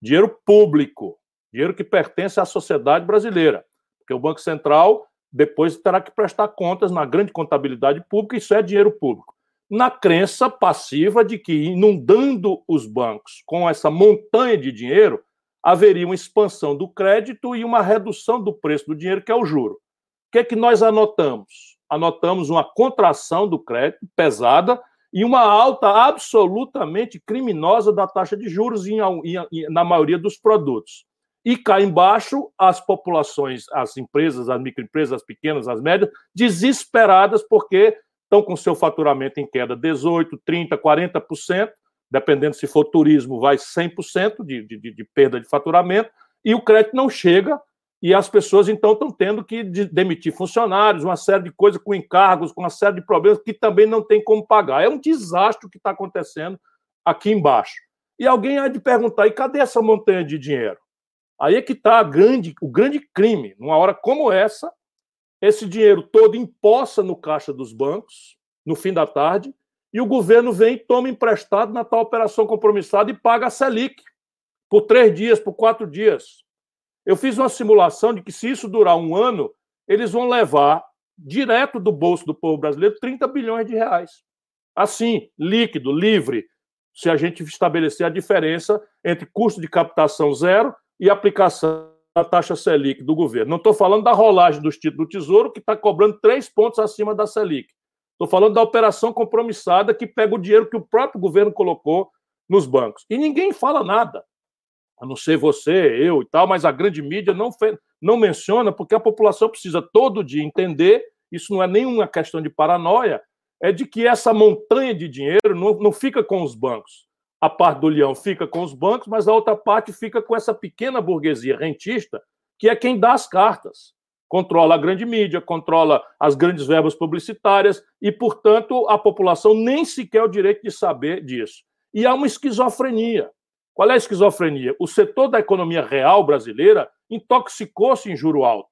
Dinheiro público, dinheiro que pertence à sociedade brasileira. Porque o Banco Central depois terá que prestar contas na grande contabilidade pública, isso é dinheiro público na crença passiva de que, inundando os bancos com essa montanha de dinheiro, haveria uma expansão do crédito e uma redução do preço do dinheiro, que é o juro. Que é que nós anotamos? Anotamos uma contração do crédito pesada e uma alta absolutamente criminosa da taxa de juros em, em, na maioria dos produtos. E cá embaixo, as populações, as empresas, as microempresas, as pequenas, as médias, desesperadas porque estão com seu faturamento em queda 18%, 30%, 40%, dependendo se for turismo, vai 100% de, de, de perda de faturamento, e o crédito não chega, e as pessoas então estão tendo que demitir funcionários, uma série de coisas com encargos, com uma série de problemas que também não tem como pagar. É um desastre o que está acontecendo aqui embaixo. E alguém há de perguntar: e cadê essa montanha de dinheiro? Aí é que está grande, o grande crime. Numa hora como essa, esse dinheiro todo empossa no caixa dos bancos, no fim da tarde, e o governo vem, toma emprestado na tal operação compromissada e paga a Selic por três dias, por quatro dias. Eu fiz uma simulação de que, se isso durar um ano, eles vão levar direto do bolso do povo brasileiro 30 bilhões de reais. Assim, líquido, livre, se a gente estabelecer a diferença entre custo de captação zero e aplicação da taxa Selic do governo. Não estou falando da rolagem dos títulos do Tesouro, que está cobrando três pontos acima da Selic. Estou falando da operação compromissada que pega o dinheiro que o próprio governo colocou nos bancos. E ninguém fala nada, a não ser você, eu e tal, mas a grande mídia não, não menciona, porque a população precisa todo dia entender, isso não é nenhuma questão de paranoia, é de que essa montanha de dinheiro não, não fica com os bancos a parte do leão fica com os bancos, mas a outra parte fica com essa pequena burguesia rentista, que é quem dá as cartas. Controla a grande mídia, controla as grandes verbas publicitárias e, portanto, a população nem sequer o direito de saber disso. E há uma esquizofrenia. Qual é a esquizofrenia? O setor da economia real brasileira intoxicou-se em juro alto.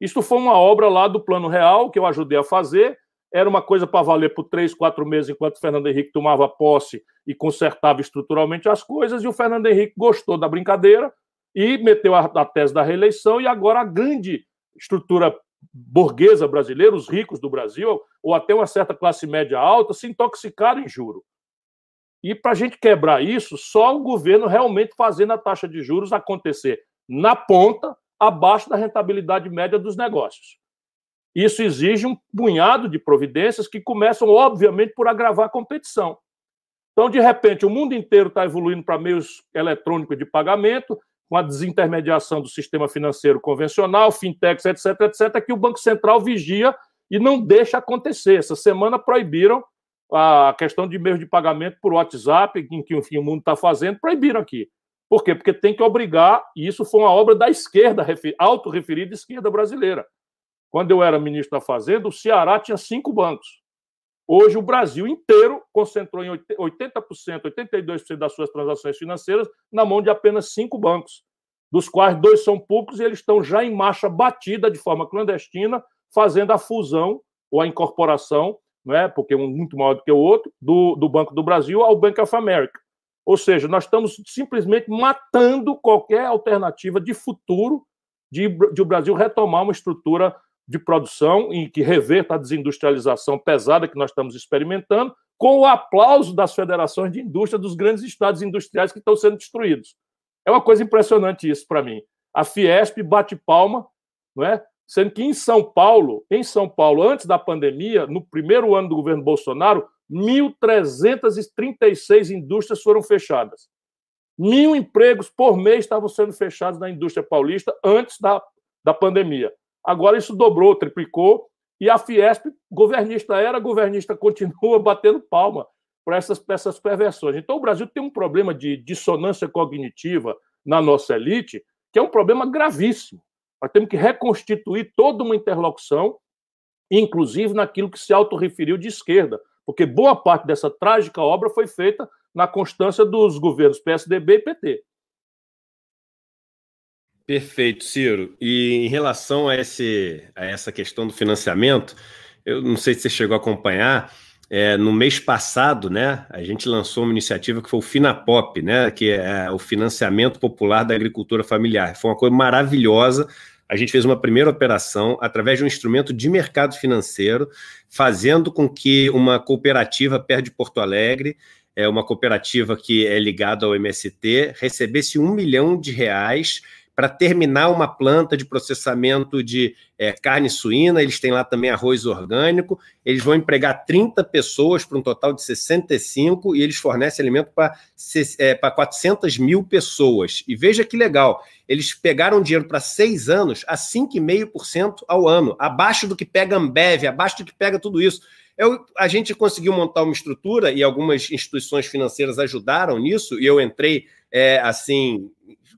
Isto foi uma obra lá do Plano Real que eu ajudei a fazer era uma coisa para valer por três, quatro meses, enquanto o Fernando Henrique tomava posse e consertava estruturalmente as coisas, e o Fernando Henrique gostou da brincadeira e meteu a, a tese da reeleição, e agora a grande estrutura burguesa brasileira, os ricos do Brasil, ou até uma certa classe média alta, se intoxicaram em juro. E para a gente quebrar isso, só o governo realmente fazendo a taxa de juros acontecer na ponta, abaixo da rentabilidade média dos negócios. Isso exige um punhado de providências que começam, obviamente, por agravar a competição. Então, de repente, o mundo inteiro está evoluindo para meios eletrônicos de pagamento, com a desintermediação do sistema financeiro convencional, fintechs, etc., etc., que o Banco Central vigia e não deixa acontecer. Essa semana proibiram a questão de meios de pagamento por WhatsApp, em que enfim, o mundo está fazendo, proibiram aqui. Por quê? Porque tem que obrigar, e isso foi uma obra da esquerda, autorreferida esquerda brasileira. Quando eu era ministro da Fazenda, o Ceará tinha cinco bancos. Hoje, o Brasil inteiro concentrou em 80%, 82% das suas transações financeiras na mão de apenas cinco bancos, dos quais dois são públicos e eles estão já em marcha batida de forma clandestina, fazendo a fusão ou a incorporação, né, porque um muito maior do que o outro, do, do Banco do Brasil ao Bank of America. Ou seja, nós estamos simplesmente matando qualquer alternativa de futuro de, de o Brasil retomar uma estrutura de produção em que reverta a desindustrialização pesada que nós estamos experimentando, com o aplauso das federações de indústria dos grandes estados industriais que estão sendo destruídos. É uma coisa impressionante isso para mim. A Fiesp bate palma, não é? Sendo que em São Paulo, em São Paulo, antes da pandemia, no primeiro ano do governo Bolsonaro, 1.336 indústrias foram fechadas. Mil empregos por mês estavam sendo fechados na indústria paulista antes da, da pandemia. Agora isso dobrou, triplicou, e a Fiesp, governista era, governista continua batendo palma para essas, essas perversões. Então o Brasil tem um problema de dissonância cognitiva na nossa elite, que é um problema gravíssimo. Nós temos que reconstituir toda uma interlocução, inclusive naquilo que se autorreferiu de esquerda, porque boa parte dessa trágica obra foi feita na constância dos governos PSDB e PT. Perfeito, Ciro. E em relação a, esse, a essa questão do financiamento, eu não sei se você chegou a acompanhar, é, no mês passado, né, a gente lançou uma iniciativa que foi o Finapop, né, que é o financiamento popular da agricultura familiar. Foi uma coisa maravilhosa. A gente fez uma primeira operação através de um instrumento de mercado financeiro, fazendo com que uma cooperativa perto de Porto Alegre, é uma cooperativa que é ligada ao MST, recebesse um milhão de reais para terminar uma planta de processamento de é, carne suína. Eles têm lá também arroz orgânico. Eles vão empregar 30 pessoas para um total de 65 e eles fornecem alimento para é, 400 mil pessoas. E veja que legal, eles pegaram dinheiro para seis anos a 5,5% ao ano, abaixo do que pega Ambev, abaixo do que pega tudo isso. Eu, a gente conseguiu montar uma estrutura e algumas instituições financeiras ajudaram nisso, e eu entrei é, assim,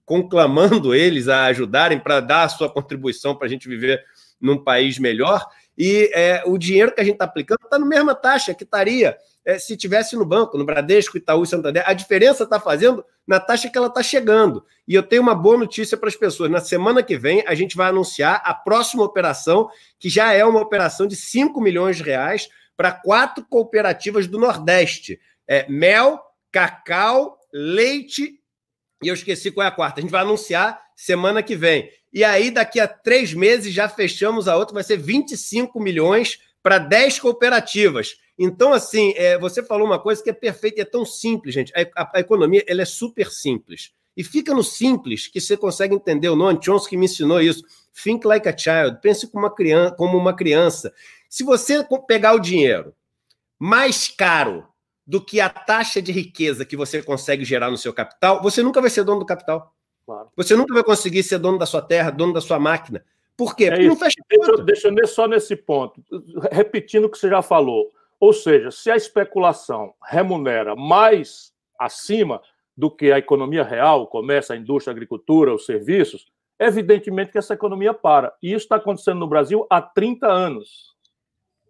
conclamando eles a ajudarem para dar a sua contribuição para a gente viver num país melhor. E é, o dinheiro que a gente está aplicando está na mesma taxa que estaria é, se tivesse no banco, no Bradesco, Itaú e Santander. A diferença está fazendo na taxa que ela está chegando. E eu tenho uma boa notícia para as pessoas. Na semana que vem, a gente vai anunciar a próxima operação, que já é uma operação de 5 milhões de reais para quatro cooperativas do Nordeste: é, mel, cacau, leite e eu esqueci qual é a quarta. A gente vai anunciar semana que vem. E aí, daqui a três meses, já fechamos a outra, vai ser 25 milhões para 10 cooperativas. Então, assim, é, você falou uma coisa que é perfeita e é tão simples, gente. A, a, a, economia ela é super simples. E fica no simples que você consegue entender. O Noam Chomsky me ensinou isso. Think like a child. Pense como uma criança. Como uma criança. Se você pegar o dinheiro mais caro do que a taxa de riqueza que você consegue gerar no seu capital, você nunca vai ser dono do capital. Claro. Você nunca vai conseguir ser dono da sua terra, dono da sua máquina. Por quê? É Porque não fecha deixa, deixa eu só nesse ponto, repetindo o que você já falou. Ou seja, se a especulação remunera mais acima do que a economia real, o comércio, a indústria, a agricultura, os serviços, evidentemente que essa economia para. E isso está acontecendo no Brasil há 30 anos.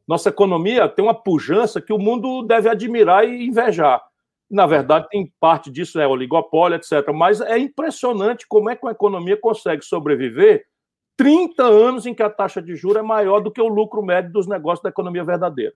Nossa economia tem uma pujança que o mundo deve admirar e invejar. Na verdade, tem parte disso é oligopólio, etc. Mas é impressionante como é que uma economia consegue sobreviver 30 anos em que a taxa de juros é maior do que o lucro médio dos negócios da economia verdadeira.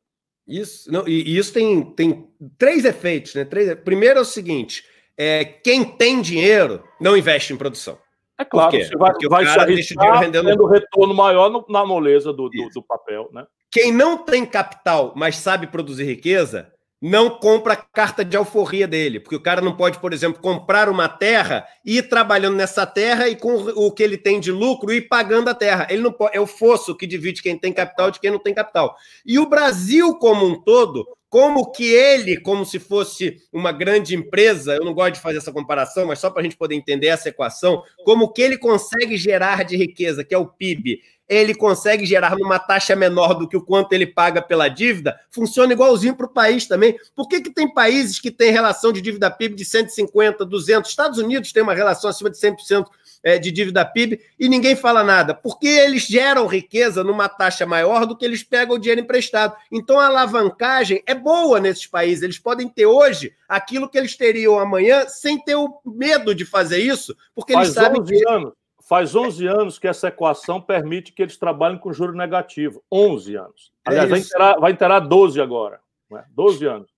Isso, não, e, isso tem, tem três efeitos, né? Três, primeiro é o seguinte: é, quem tem dinheiro não investe em produção. É claro, você vai, Porque vai se arriscar tendo retorno maior no, na moleza do, do, do papel, né? Quem não tem capital, mas sabe produzir riqueza, não compra a carta de alforria dele, porque o cara não pode, por exemplo, comprar uma terra e ir trabalhando nessa terra e com o que ele tem de lucro ir pagando a terra. Ele não pode, é o fosso que divide quem tem capital de quem não tem capital. E o Brasil como um todo, como que ele, como se fosse uma grande empresa, eu não gosto de fazer essa comparação, mas só para a gente poder entender essa equação, como que ele consegue gerar de riqueza, que é o PIB, ele consegue gerar numa taxa menor do que o quanto ele paga pela dívida, funciona igualzinho para o país também. Por que, que tem países que têm relação de dívida PIB de 150, 200? Estados Unidos tem uma relação acima de 100% é, de dívida PIB e ninguém fala nada? Porque eles geram riqueza numa taxa maior do que eles pegam o dinheiro emprestado. Então a alavancagem é boa nesses países. Eles podem ter hoje aquilo que eles teriam amanhã sem ter o medo de fazer isso, porque eles Faz sabem que. Anos. Faz 11 anos que essa equação permite que eles trabalhem com juro negativo. 11 anos. É Aliás, é vai, interar, vai interar 12 agora. Né? 12 anos.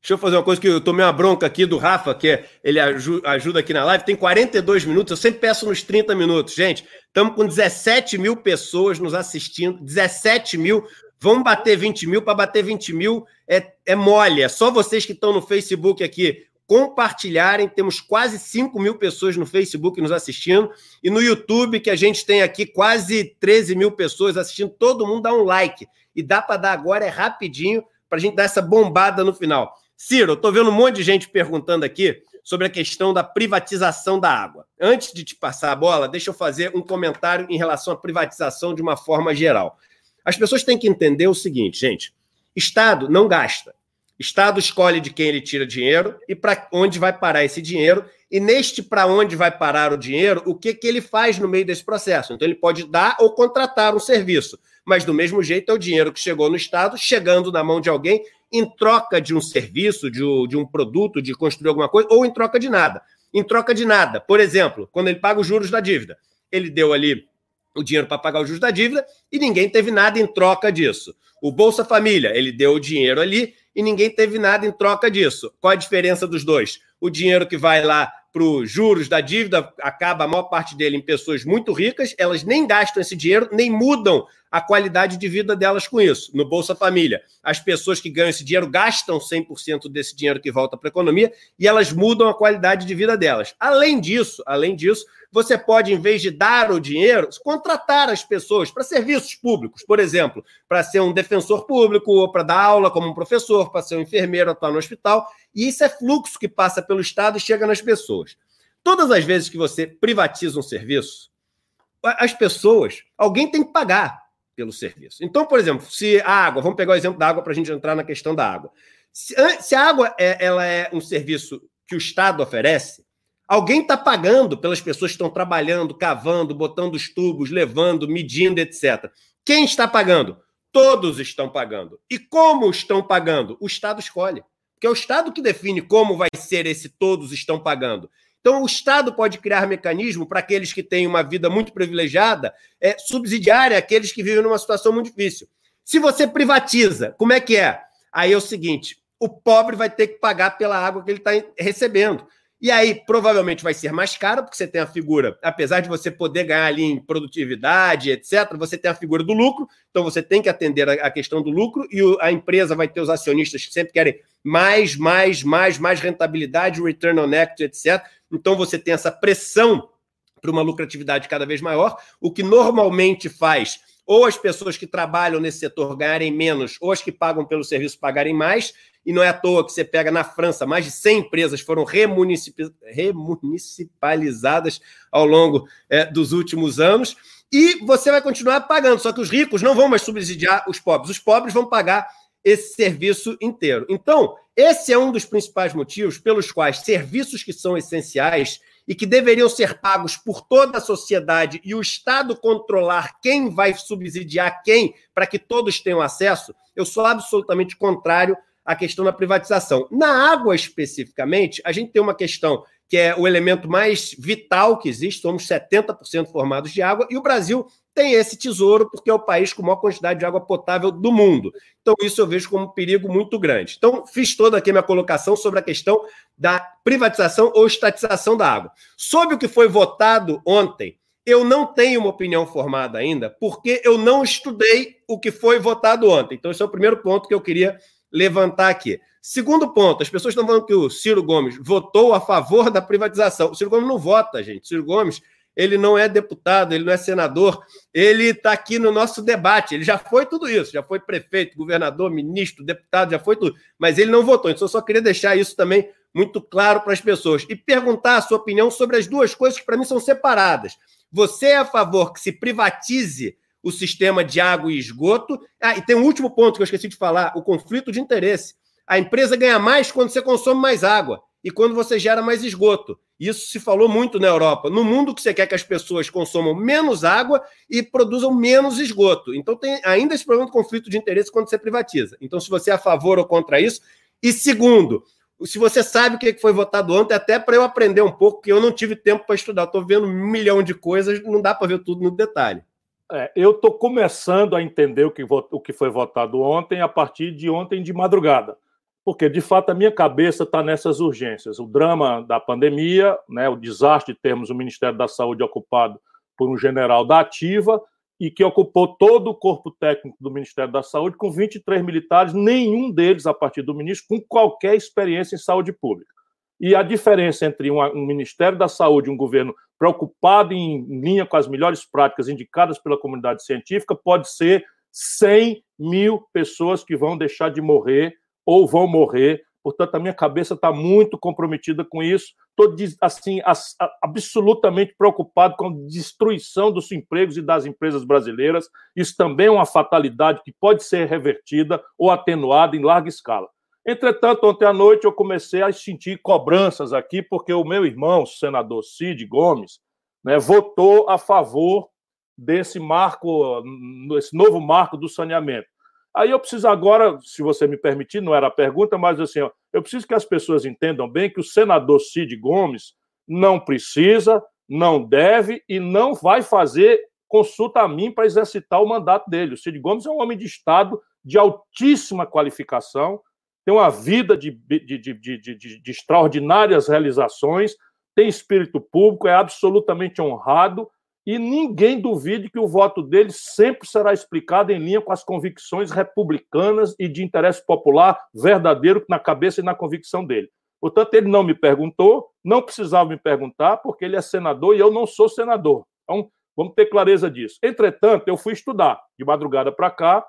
Deixa eu fazer uma coisa que eu tomei uma bronca aqui do Rafa, que é, ele ajuda aqui na live. Tem 42 minutos, eu sempre peço nos 30 minutos. Gente, estamos com 17 mil pessoas nos assistindo. 17 mil. Vamos bater 20 mil. Para bater 20 mil é, é mole. É só vocês que estão no Facebook aqui compartilharem. Temos quase 5 mil pessoas no Facebook nos assistindo. E no YouTube, que a gente tem aqui quase 13 mil pessoas assistindo. Todo mundo dá um like. E dá para dar agora, é rapidinho, para a gente dar essa bombada no final. Ciro, eu estou vendo um monte de gente perguntando aqui sobre a questão da privatização da água. Antes de te passar a bola, deixa eu fazer um comentário em relação à privatização de uma forma geral. As pessoas têm que entender o seguinte, gente: Estado não gasta. Estado escolhe de quem ele tira dinheiro e para onde vai parar esse dinheiro. E neste para onde vai parar o dinheiro, o que, que ele faz no meio desse processo? Então, ele pode dar ou contratar um serviço, mas do mesmo jeito é o dinheiro que chegou no Estado, chegando na mão de alguém em troca de um serviço, de, de um produto, de construir alguma coisa, ou em troca de nada. Em troca de nada. Por exemplo, quando ele paga os juros da dívida, ele deu ali o dinheiro para pagar os juros da dívida e ninguém teve nada em troca disso. O Bolsa Família, ele deu o dinheiro ali e ninguém teve nada em troca disso. Qual a diferença dos dois? O dinheiro que vai lá para os juros da dívida acaba a maior parte dele em pessoas muito ricas, elas nem gastam esse dinheiro, nem mudam a qualidade de vida delas com isso. No Bolsa Família, as pessoas que ganham esse dinheiro gastam 100% desse dinheiro que volta para a economia e elas mudam a qualidade de vida delas. Além disso, além disso, você pode, em vez de dar o dinheiro, contratar as pessoas para serviços públicos, por exemplo, para ser um defensor público, ou para dar aula como um professor, para ser um enfermeiro, atuar no hospital. E isso é fluxo que passa pelo Estado e chega nas pessoas. Todas as vezes que você privatiza um serviço, as pessoas, alguém tem que pagar pelo serviço. Então, por exemplo, se a água, vamos pegar o exemplo da água para a gente entrar na questão da água. Se, se a água é, ela é um serviço que o Estado oferece, alguém está pagando pelas pessoas que estão trabalhando, cavando, botando os tubos, levando, medindo, etc. Quem está pagando? Todos estão pagando. E como estão pagando? O Estado escolhe. Porque é o Estado que define como vai ser esse todos estão pagando. Então, o Estado pode criar mecanismo para aqueles que têm uma vida muito privilegiada, é, subsidiar aqueles que vivem numa situação muito difícil. Se você privatiza, como é que é? Aí é o seguinte: o pobre vai ter que pagar pela água que ele está recebendo. E aí, provavelmente, vai ser mais caro, porque você tem a figura, apesar de você poder ganhar ali em produtividade, etc., você tem a figura do lucro, então você tem que atender a, questão do lucro, e a empresa vai ter os acionistas que sempre querem mais, mais, mais, mais rentabilidade, return on equity, etc. Então você tem essa pressão para uma lucratividade cada vez maior, o que normalmente faz ou as pessoas que trabalham nesse setor ganharem menos, ou as que pagam pelo serviço pagarem mais, e não é à toa que você pega na França, mais de 100 empresas foram remunicipalizadas ao longo é, dos últimos anos, e você vai continuar pagando, só que os ricos não vão mais subsidiar os pobres, os pobres vão pagar esse serviço inteiro. Então, esse é um dos principais motivos pelos quais serviços que são essenciais e que deveriam ser pagos por toda a sociedade e o Estado controlar quem vai subsidiar quem para que todos tenham acesso, eu sou absolutamente contrário à questão da privatização. Na água especificamente, a gente tem uma questão que é o elemento mais vital que existe, somos 70% formados de água, e o Brasil tem esse tesouro porque é o país com maior quantidade de água potável do mundo. Então, isso eu vejo como um perigo muito grande. Então, fiz toda aqui minha colocação sobre a questão da privatização ou estatização da água. Sobre o que foi votado ontem, eu não tenho uma opinião formada ainda, porque eu não estudei o que foi votado ontem. Então, esse é o primeiro ponto que eu queria levantar aqui. Segundo ponto, as pessoas estão falando que o Ciro Gomes votou a favor da privatização. O Ciro Gomes não vota, gente. O Ciro Gomes ele não é deputado, ele não é senador, ele está aqui no nosso debate. Ele já foi tudo isso, já foi prefeito, governador, ministro, deputado, já foi tudo, mas ele não votou. Então, eu só queria deixar isso também muito claro para as pessoas e perguntar a sua opinião sobre as duas coisas que para mim são separadas. Você é a favor que se privatize o sistema de água e esgoto? Ah, e tem um último ponto que eu esqueci de falar: o conflito de interesse. A empresa ganha mais quando você consome mais água e quando você gera mais esgoto. Isso se falou muito na Europa. No mundo que você quer que as pessoas consumam menos água e produzam menos esgoto. Então tem ainda esse problema do conflito de interesse quando você privatiza. Então, se você é a favor ou contra isso. E segundo, se você sabe o que foi votado ontem, até para eu aprender um pouco, que eu não tive tempo para estudar. Estou vendo um milhão de coisas, não dá para ver tudo no detalhe. É, eu estou começando a entender o que, o que foi votado ontem a partir de ontem de madrugada porque de fato a minha cabeça está nessas urgências. O drama da pandemia, né, o desastre de termos o Ministério da Saúde ocupado por um general da Ativa e que ocupou todo o corpo técnico do Ministério da Saúde com 23 militares, nenhum deles, a partir do ministro, com qualquer experiência em saúde pública. E a diferença entre um, um Ministério da Saúde e um governo preocupado em linha com as melhores práticas indicadas pela comunidade científica pode ser 100 mil pessoas que vão deixar de morrer ou vão morrer. Portanto, a minha cabeça está muito comprometida com isso. Estou assim, absolutamente preocupado com a destruição dos empregos e das empresas brasileiras. Isso também é uma fatalidade que pode ser revertida ou atenuada em larga escala. Entretanto, ontem à noite eu comecei a sentir cobranças aqui, porque o meu irmão, o senador Cid Gomes, né, votou a favor desse marco, novo marco do saneamento. Aí eu preciso agora, se você me permitir, não era a pergunta, mas assim, ó, eu preciso que as pessoas entendam bem que o senador Cid Gomes não precisa, não deve e não vai fazer consulta a mim para exercitar o mandato dele. O Cid Gomes é um homem de Estado de altíssima qualificação, tem uma vida de, de, de, de, de extraordinárias realizações, tem espírito público, é absolutamente honrado e ninguém duvide que o voto dele sempre será explicado em linha com as convicções republicanas e de interesse popular verdadeiro na cabeça e na convicção dele. Portanto, ele não me perguntou, não precisava me perguntar, porque ele é senador e eu não sou senador. Então, vamos ter clareza disso. Entretanto, eu fui estudar de madrugada para cá,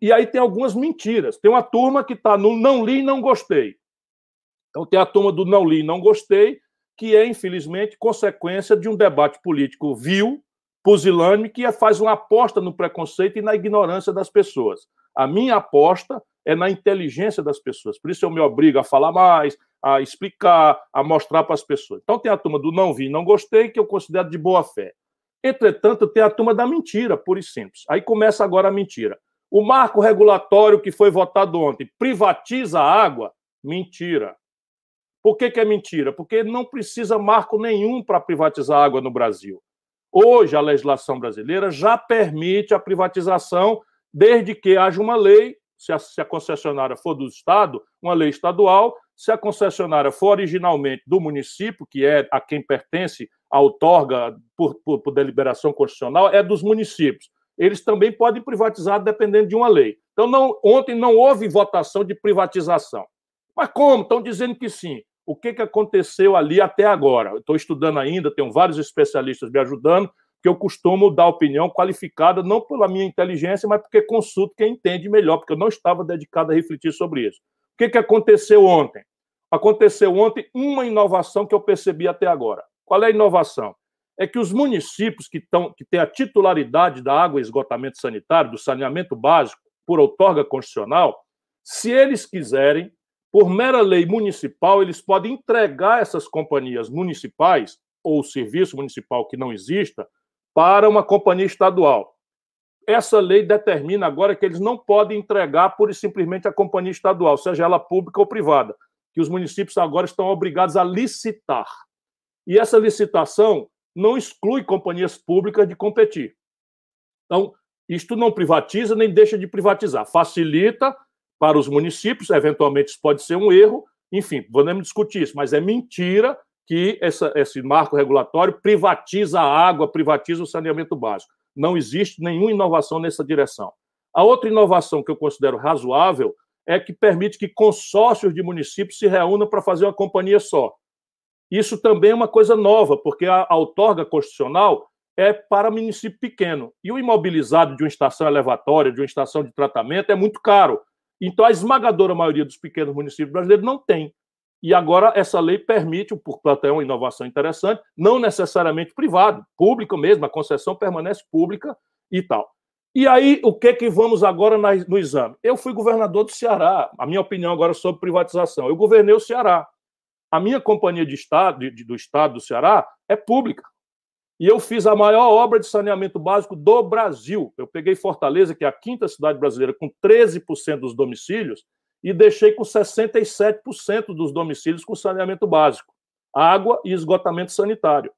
e aí tem algumas mentiras. Tem uma turma que está no não li e não gostei. Então, tem a turma do não li e não gostei, que é, infelizmente, consequência de um debate político vil, pusilânime, que faz uma aposta no preconceito e na ignorância das pessoas. A minha aposta é na inteligência das pessoas. Por isso eu me obrigo a falar mais, a explicar, a mostrar para as pessoas. Então tem a turma do não vi, não gostei, que eu considero de boa fé. Entretanto, tem a turma da mentira, pura e simples. Aí começa agora a mentira. O marco regulatório que foi votado ontem privatiza a água? Mentira. Por que, que é mentira? Porque não precisa marco nenhum para privatizar água no Brasil. Hoje, a legislação brasileira já permite a privatização, desde que haja uma lei se a, se a concessionária for do Estado, uma lei estadual. Se a concessionária for originalmente do município, que é a quem pertence a outorga por, por, por deliberação constitucional, é dos municípios. Eles também podem privatizar dependendo de uma lei. Então, não, ontem não houve votação de privatização. Mas como? Estão dizendo que sim. O que, que aconteceu ali até agora? Estou estudando ainda, tenho vários especialistas me ajudando, que eu costumo dar opinião qualificada, não pela minha inteligência, mas porque consulto quem entende melhor, porque eu não estava dedicado a refletir sobre isso. O que, que aconteceu ontem? Aconteceu ontem uma inovação que eu percebi até agora. Qual é a inovação? É que os municípios que, tão, que têm a titularidade da água e esgotamento sanitário, do saneamento básico, por outorga constitucional, se eles quiserem, por mera lei municipal, eles podem entregar essas companhias municipais ou serviço municipal que não exista para uma companhia estadual. Essa lei determina agora que eles não podem entregar pura e simplesmente a companhia estadual, seja ela pública ou privada, que os municípios agora estão obrigados a licitar. E essa licitação não exclui companhias públicas de competir. Então, isto não privatiza nem deixa de privatizar, facilita para os municípios, eventualmente isso pode ser um erro, enfim, podemos discutir isso, mas é mentira que essa, esse marco regulatório privatiza a água, privatiza o saneamento básico. Não existe nenhuma inovação nessa direção. A outra inovação que eu considero razoável é que permite que consórcios de municípios se reúnam para fazer uma companhia só. Isso também é uma coisa nova, porque a outorga constitucional é para município pequeno. E o imobilizado de uma estação elevatória, de uma estação de tratamento, é muito caro. Então, a esmagadora maioria dos pequenos municípios brasileiros não tem. E agora essa lei permite, portanto, é uma inovação interessante, não necessariamente privado, público mesmo, a concessão permanece pública e tal. E aí, o que que vamos agora no exame? Eu fui governador do Ceará, a minha opinião agora sobre privatização. Eu governei o Ceará. A minha companhia de estado, de, do estado do Ceará é pública. E eu fiz a maior obra de saneamento básico do Brasil. Eu peguei Fortaleza, que é a quinta cidade brasileira, com 13% dos domicílios, e deixei com 67% dos domicílios com saneamento básico, água e esgotamento sanitário.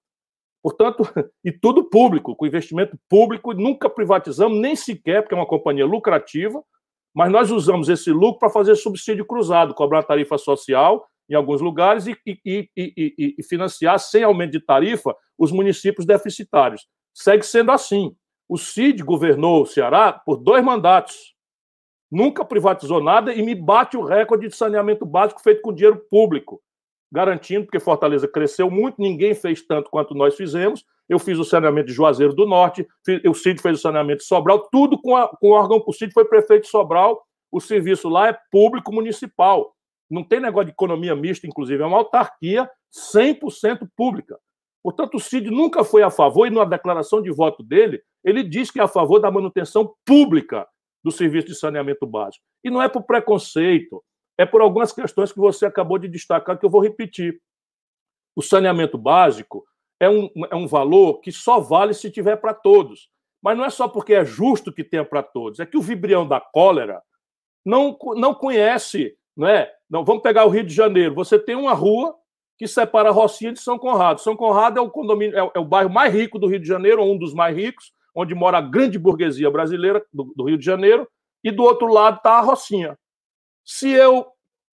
Portanto, e tudo público, com investimento público, nunca privatizamos, nem sequer, porque é uma companhia lucrativa, mas nós usamos esse lucro para fazer subsídio cruzado, cobrar tarifa social em alguns lugares e, e, e, e, financiar, sem aumento de tarifa, os municípios deficitários. Segue sendo assim. O CID governou o Ceará por dois mandatos nunca privatizou nada e me bate o recorde de saneamento básico feito com dinheiro público, garantindo, porque Fortaleza cresceu muito, ninguém fez tanto quanto nós fizemos. Eu fiz o saneamento de Juazeiro do Norte, o Cid fez o saneamento de Sobral, tudo com, a, com o órgão, o Cid foi prefeito de Sobral, o serviço lá é público municipal. Não tem negócio de economia mista, inclusive, é uma autarquia 100% pública. Portanto, o Cid nunca foi a favor, e na declaração de voto dele, ele diz que é a favor da manutenção pública do serviço de saneamento básico. E não é por preconceito, é por algumas questões que você acabou de destacar, que eu vou repetir. O saneamento básico é um, é um valor que só vale se tiver para todos. Mas não é só porque é justo que tenha para todos, é que o vibrião da cólera não, não conhece, não é? Não, vamos pegar o Rio de Janeiro. Você tem uma rua que separa Rocinha de São Conrado. São Conrado é o condomínio, é, é o bairro mais rico do Rio de Janeiro, um dos mais ricos, onde mora a grande burguesia brasileira do, do Rio de Janeiro, e do outro lado está a Rocinha. Se eu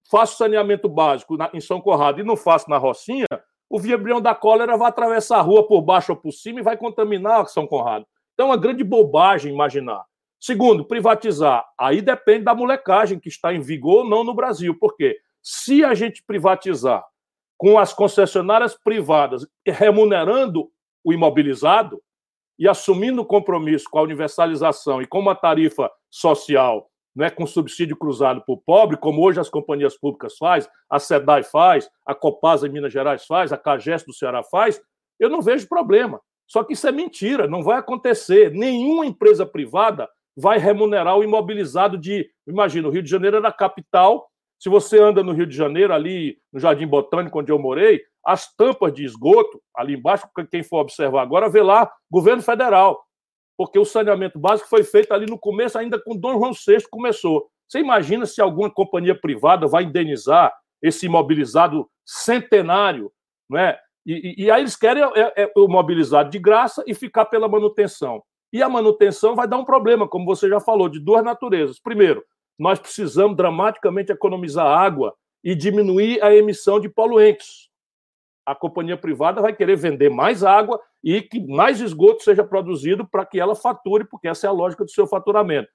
faço saneamento básico na, em São Corrado e não faço na Rocinha, o vibrião da cólera vai atravessar a rua por baixo ou por cima e vai contaminar São Conrado. Então é uma grande bobagem imaginar. Segundo, privatizar. Aí depende da molecagem que está em vigor ou não no Brasil. Por quê? Se a gente privatizar com as concessionárias privadas remunerando o imobilizado e assumindo o compromisso com a universalização e com uma tarifa social né, com subsídio cruzado para o pobre, como hoje as companhias públicas faz, a SEDAI faz, a Copasa em Minas Gerais faz, a CAGES do Ceará faz, eu não vejo problema. Só que isso é mentira, não vai acontecer. Nenhuma empresa privada vai remunerar o imobilizado de. Imagina, o Rio de Janeiro era a capital. Se você anda no Rio de Janeiro, ali no Jardim Botânico, onde eu morei, as tampas de esgoto, ali embaixo, quem for observar agora, vê lá governo federal porque o saneamento básico foi feito ali no começo, ainda com Dom João VI começou. Você imagina se alguma companhia privada vai indenizar esse imobilizado centenário, não é? E, e, e aí eles querem é, é, o mobilizado de graça e ficar pela manutenção. E a manutenção vai dar um problema, como você já falou, de duas naturezas. Primeiro, nós precisamos dramaticamente economizar água e diminuir a emissão de poluentes a companhia privada vai querer vender mais água e que mais esgoto seja produzido para que ela fature, porque essa é a lógica do seu faturamento.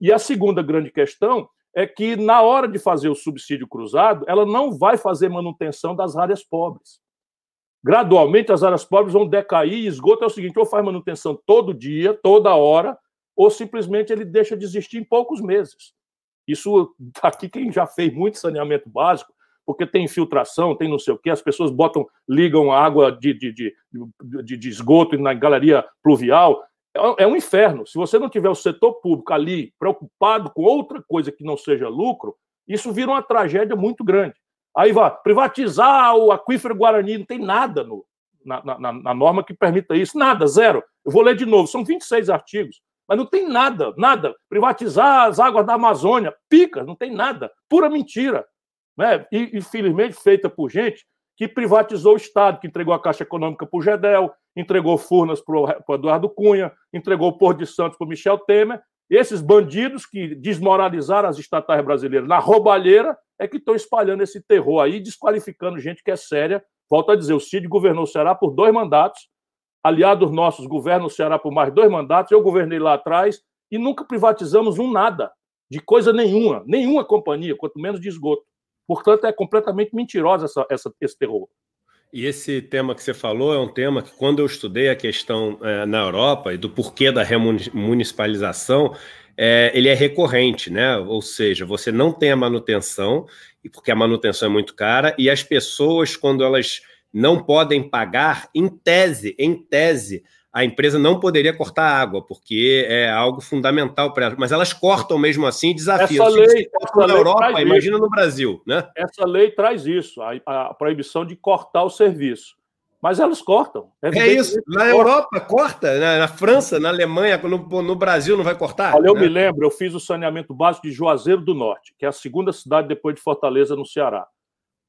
E a segunda grande questão é que, na hora de fazer o subsídio cruzado, ela não vai fazer manutenção das áreas pobres. Gradualmente, as áreas pobres vão decair e esgoto é o seguinte: ou faz manutenção todo dia, toda hora, ou simplesmente ele deixa de existir em poucos meses. Isso, aqui, quem já fez muito saneamento básico, porque tem infiltração, tem não sei o quê, as pessoas botam, ligam água de, de, de, de, de esgoto na galeria pluvial. É, é um inferno. Se você não tiver o setor público ali preocupado com outra coisa que não seja lucro, isso vira uma tragédia muito grande. Aí vai privatizar o aquífero Guarani, não tem nada no, na, na, na, norma que permita isso, nada, zero. Eu vou ler de novo, são 26 artigos, mas não tem nada, nada. Privatizar as águas da Amazônia, pica, não tem nada, pura mentira né? e infelizmente feita por gente que privatizou o Estado, que entregou a Caixa Econômica para o Gedel, entregou Furnas para o Eduardo Cunha, entregou o Porto de Santos para o Michel Temer. Esses bandidos que desmoralizaram as estatais brasileiras na roubalheira é que estão espalhando esse terror aí, desqualificando gente que é séria. Volto a dizer, o Cid governou o Ceará por dois mandatos, aliados nossos governam o Ceará por mais dois mandatos, eu governei lá atrás e nunca privatizamos um nada, de coisa nenhuma, nenhuma companhia, quanto menos de esgoto. Portanto, é completamente mentirosa essa, essa, esse terror. E esse tema que você falou é um tema que, quando eu estudei a questão é, na Europa e do porquê da remunicipalização, é, ele é recorrente, né? Ou seja, você não tem a manutenção, porque a manutenção é muito cara, e as pessoas, quando elas não podem pagar, em tese, em tese, a empresa não poderia cortar água, porque é algo fundamental para elas. Mas elas cortam mesmo assim, desafiam. Essa lei, essa na Europa, imagina no Brasil, né? Essa lei traz isso, a, a proibição de cortar o serviço. Mas elas cortam. É, é isso. Na Europa, corta. Na, na, França, na Alemanha, no, no, Brasil, não vai cortar. Olha, eu né? me lembro, eu fiz o saneamento básico de Juazeiro do Norte, que é a segunda cidade depois de Fortaleza, no Ceará.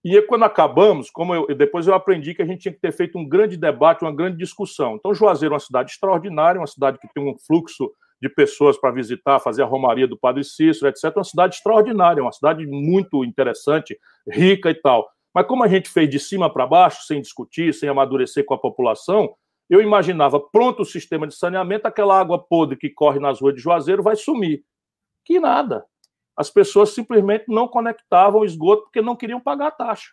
E quando acabamos, como eu, depois eu aprendi que a gente tinha que ter feito um grande debate, uma grande discussão. Então, Juazeiro é uma cidade extraordinária, uma cidade que tem um fluxo de pessoas para visitar, fazer a romaria do Padre Cícero, etc. Uma cidade extraordinária, uma cidade muito interessante, rica e tal. Mas como a gente fez de cima para baixo, sem discutir, sem amadurecer com a população, eu imaginava, pronto o sistema de saneamento, aquela água podre que corre nas ruas de Juazeiro vai sumir. Que nada as pessoas simplesmente não conectavam o esgoto porque não queriam pagar a taxa.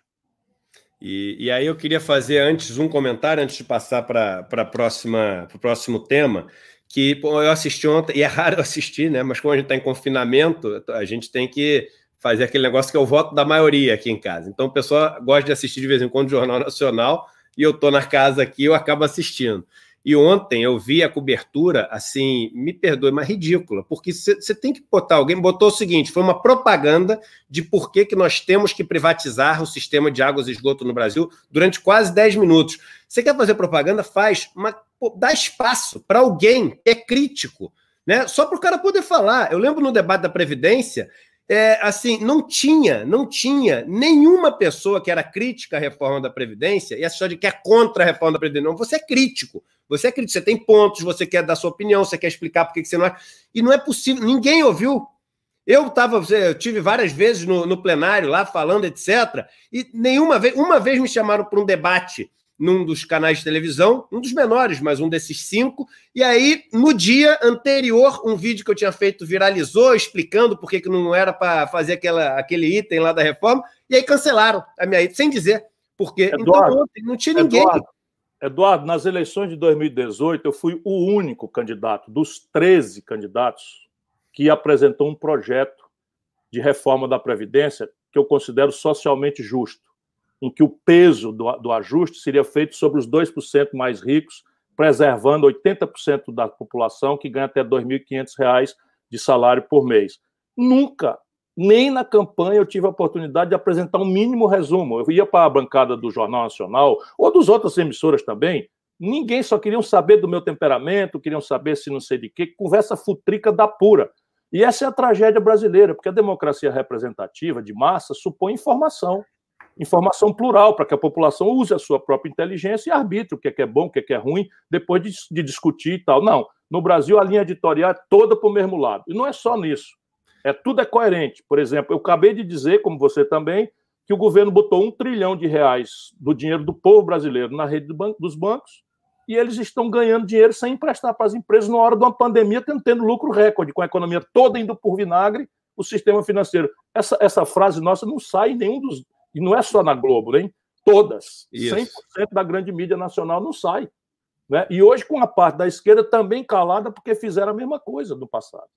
E, e aí eu queria fazer antes um comentário, antes de passar para o próximo tema, que eu assisti ontem, e é raro assistir, né? Mas como a gente está em confinamento, a gente tem que fazer aquele negócio que é o voto da maioria aqui em casa. Então o pessoal gosta de assistir de vez em quando o Jornal Nacional, e eu estou na casa aqui, eu acabo assistindo. E ontem eu vi a cobertura, assim, me perdoe, mas ridícula, porque você tem que botar, alguém botou o seguinte, foi uma propaganda de por que, que nós temos que privatizar o sistema de águas e esgoto no Brasil durante quase 10 minutos. Você quer fazer propaganda? Faz, mas pô, dá espaço para alguém que é crítico, né? Só para o cara poder falar. Eu lembro no debate da Previdência, é, assim, não tinha, não tinha nenhuma pessoa que era crítica à reforma da Previdência, e essa história de que é contra a reforma da Previdência, não, você é crítico. Você acredita, você tem pontos, você quer dar sua opinião, você quer explicar por que você não é. E não é possível, ninguém ouviu. Eu estava, eu tive várias vezes no, no, plenário lá falando, etc. E nenhuma vez, uma vez me chamaram para um debate num dos canais de televisão, um dos menores, mas um desses cinco. E aí, no dia anterior, um vídeo que eu tinha feito viralizou, explicando por que não era para fazer aquela, aquele item lá da reforma, e aí cancelaram a minha sem dizer. Porque Eduardo, então, ontem não tinha ninguém. Eduardo, Eduardo, nas eleições de 2018, eu fui o único candidato dos 13 candidatos que apresentou um projeto de reforma da Previdência que eu considero socialmente justo, em que o peso do, do ajuste seria feito sobre os 2% mais ricos, preservando 80% da população que ganha até R$ 2.500 de salário por mês. Nunca, nem na campanha, eu tive a oportunidade de apresentar um mínimo resumo. Eu ia para a bancada do Jornal Nacional, ou dos outras emissoras também, ninguém só queriam saber do meu temperamento, queriam saber se não sei de quê, conversa futrica da pura. E essa é a tragédia brasileira, porque a democracia representativa de massa supõe informação, informação plural, para que a população use a sua própria inteligência e arbitre o que é, que é bom, o que é, que é ruim, depois de, de discutir e tal. Não, no Brasil a linha editorial é toda para o mesmo lado. E não é só nisso. É tudo é coerente. Por exemplo, eu acabei de dizer, como você também, que o governo botou um trilhão de reais do dinheiro do povo brasileiro na rede do dos bancos e eles estão ganhando dinheiro sem emprestar para as empresas na hora de uma pandemia, tendo lucro recorde, com a economia toda indo por vinagre, o sistema financeiro. Essa, essa frase nossa não sai em nenhum dos. E não é só na Globo, nem todas. Isso. 100% da grande mídia nacional não sai. Né? E hoje, com a parte da esquerda também calada, porque fizeram a mesma coisa no passado.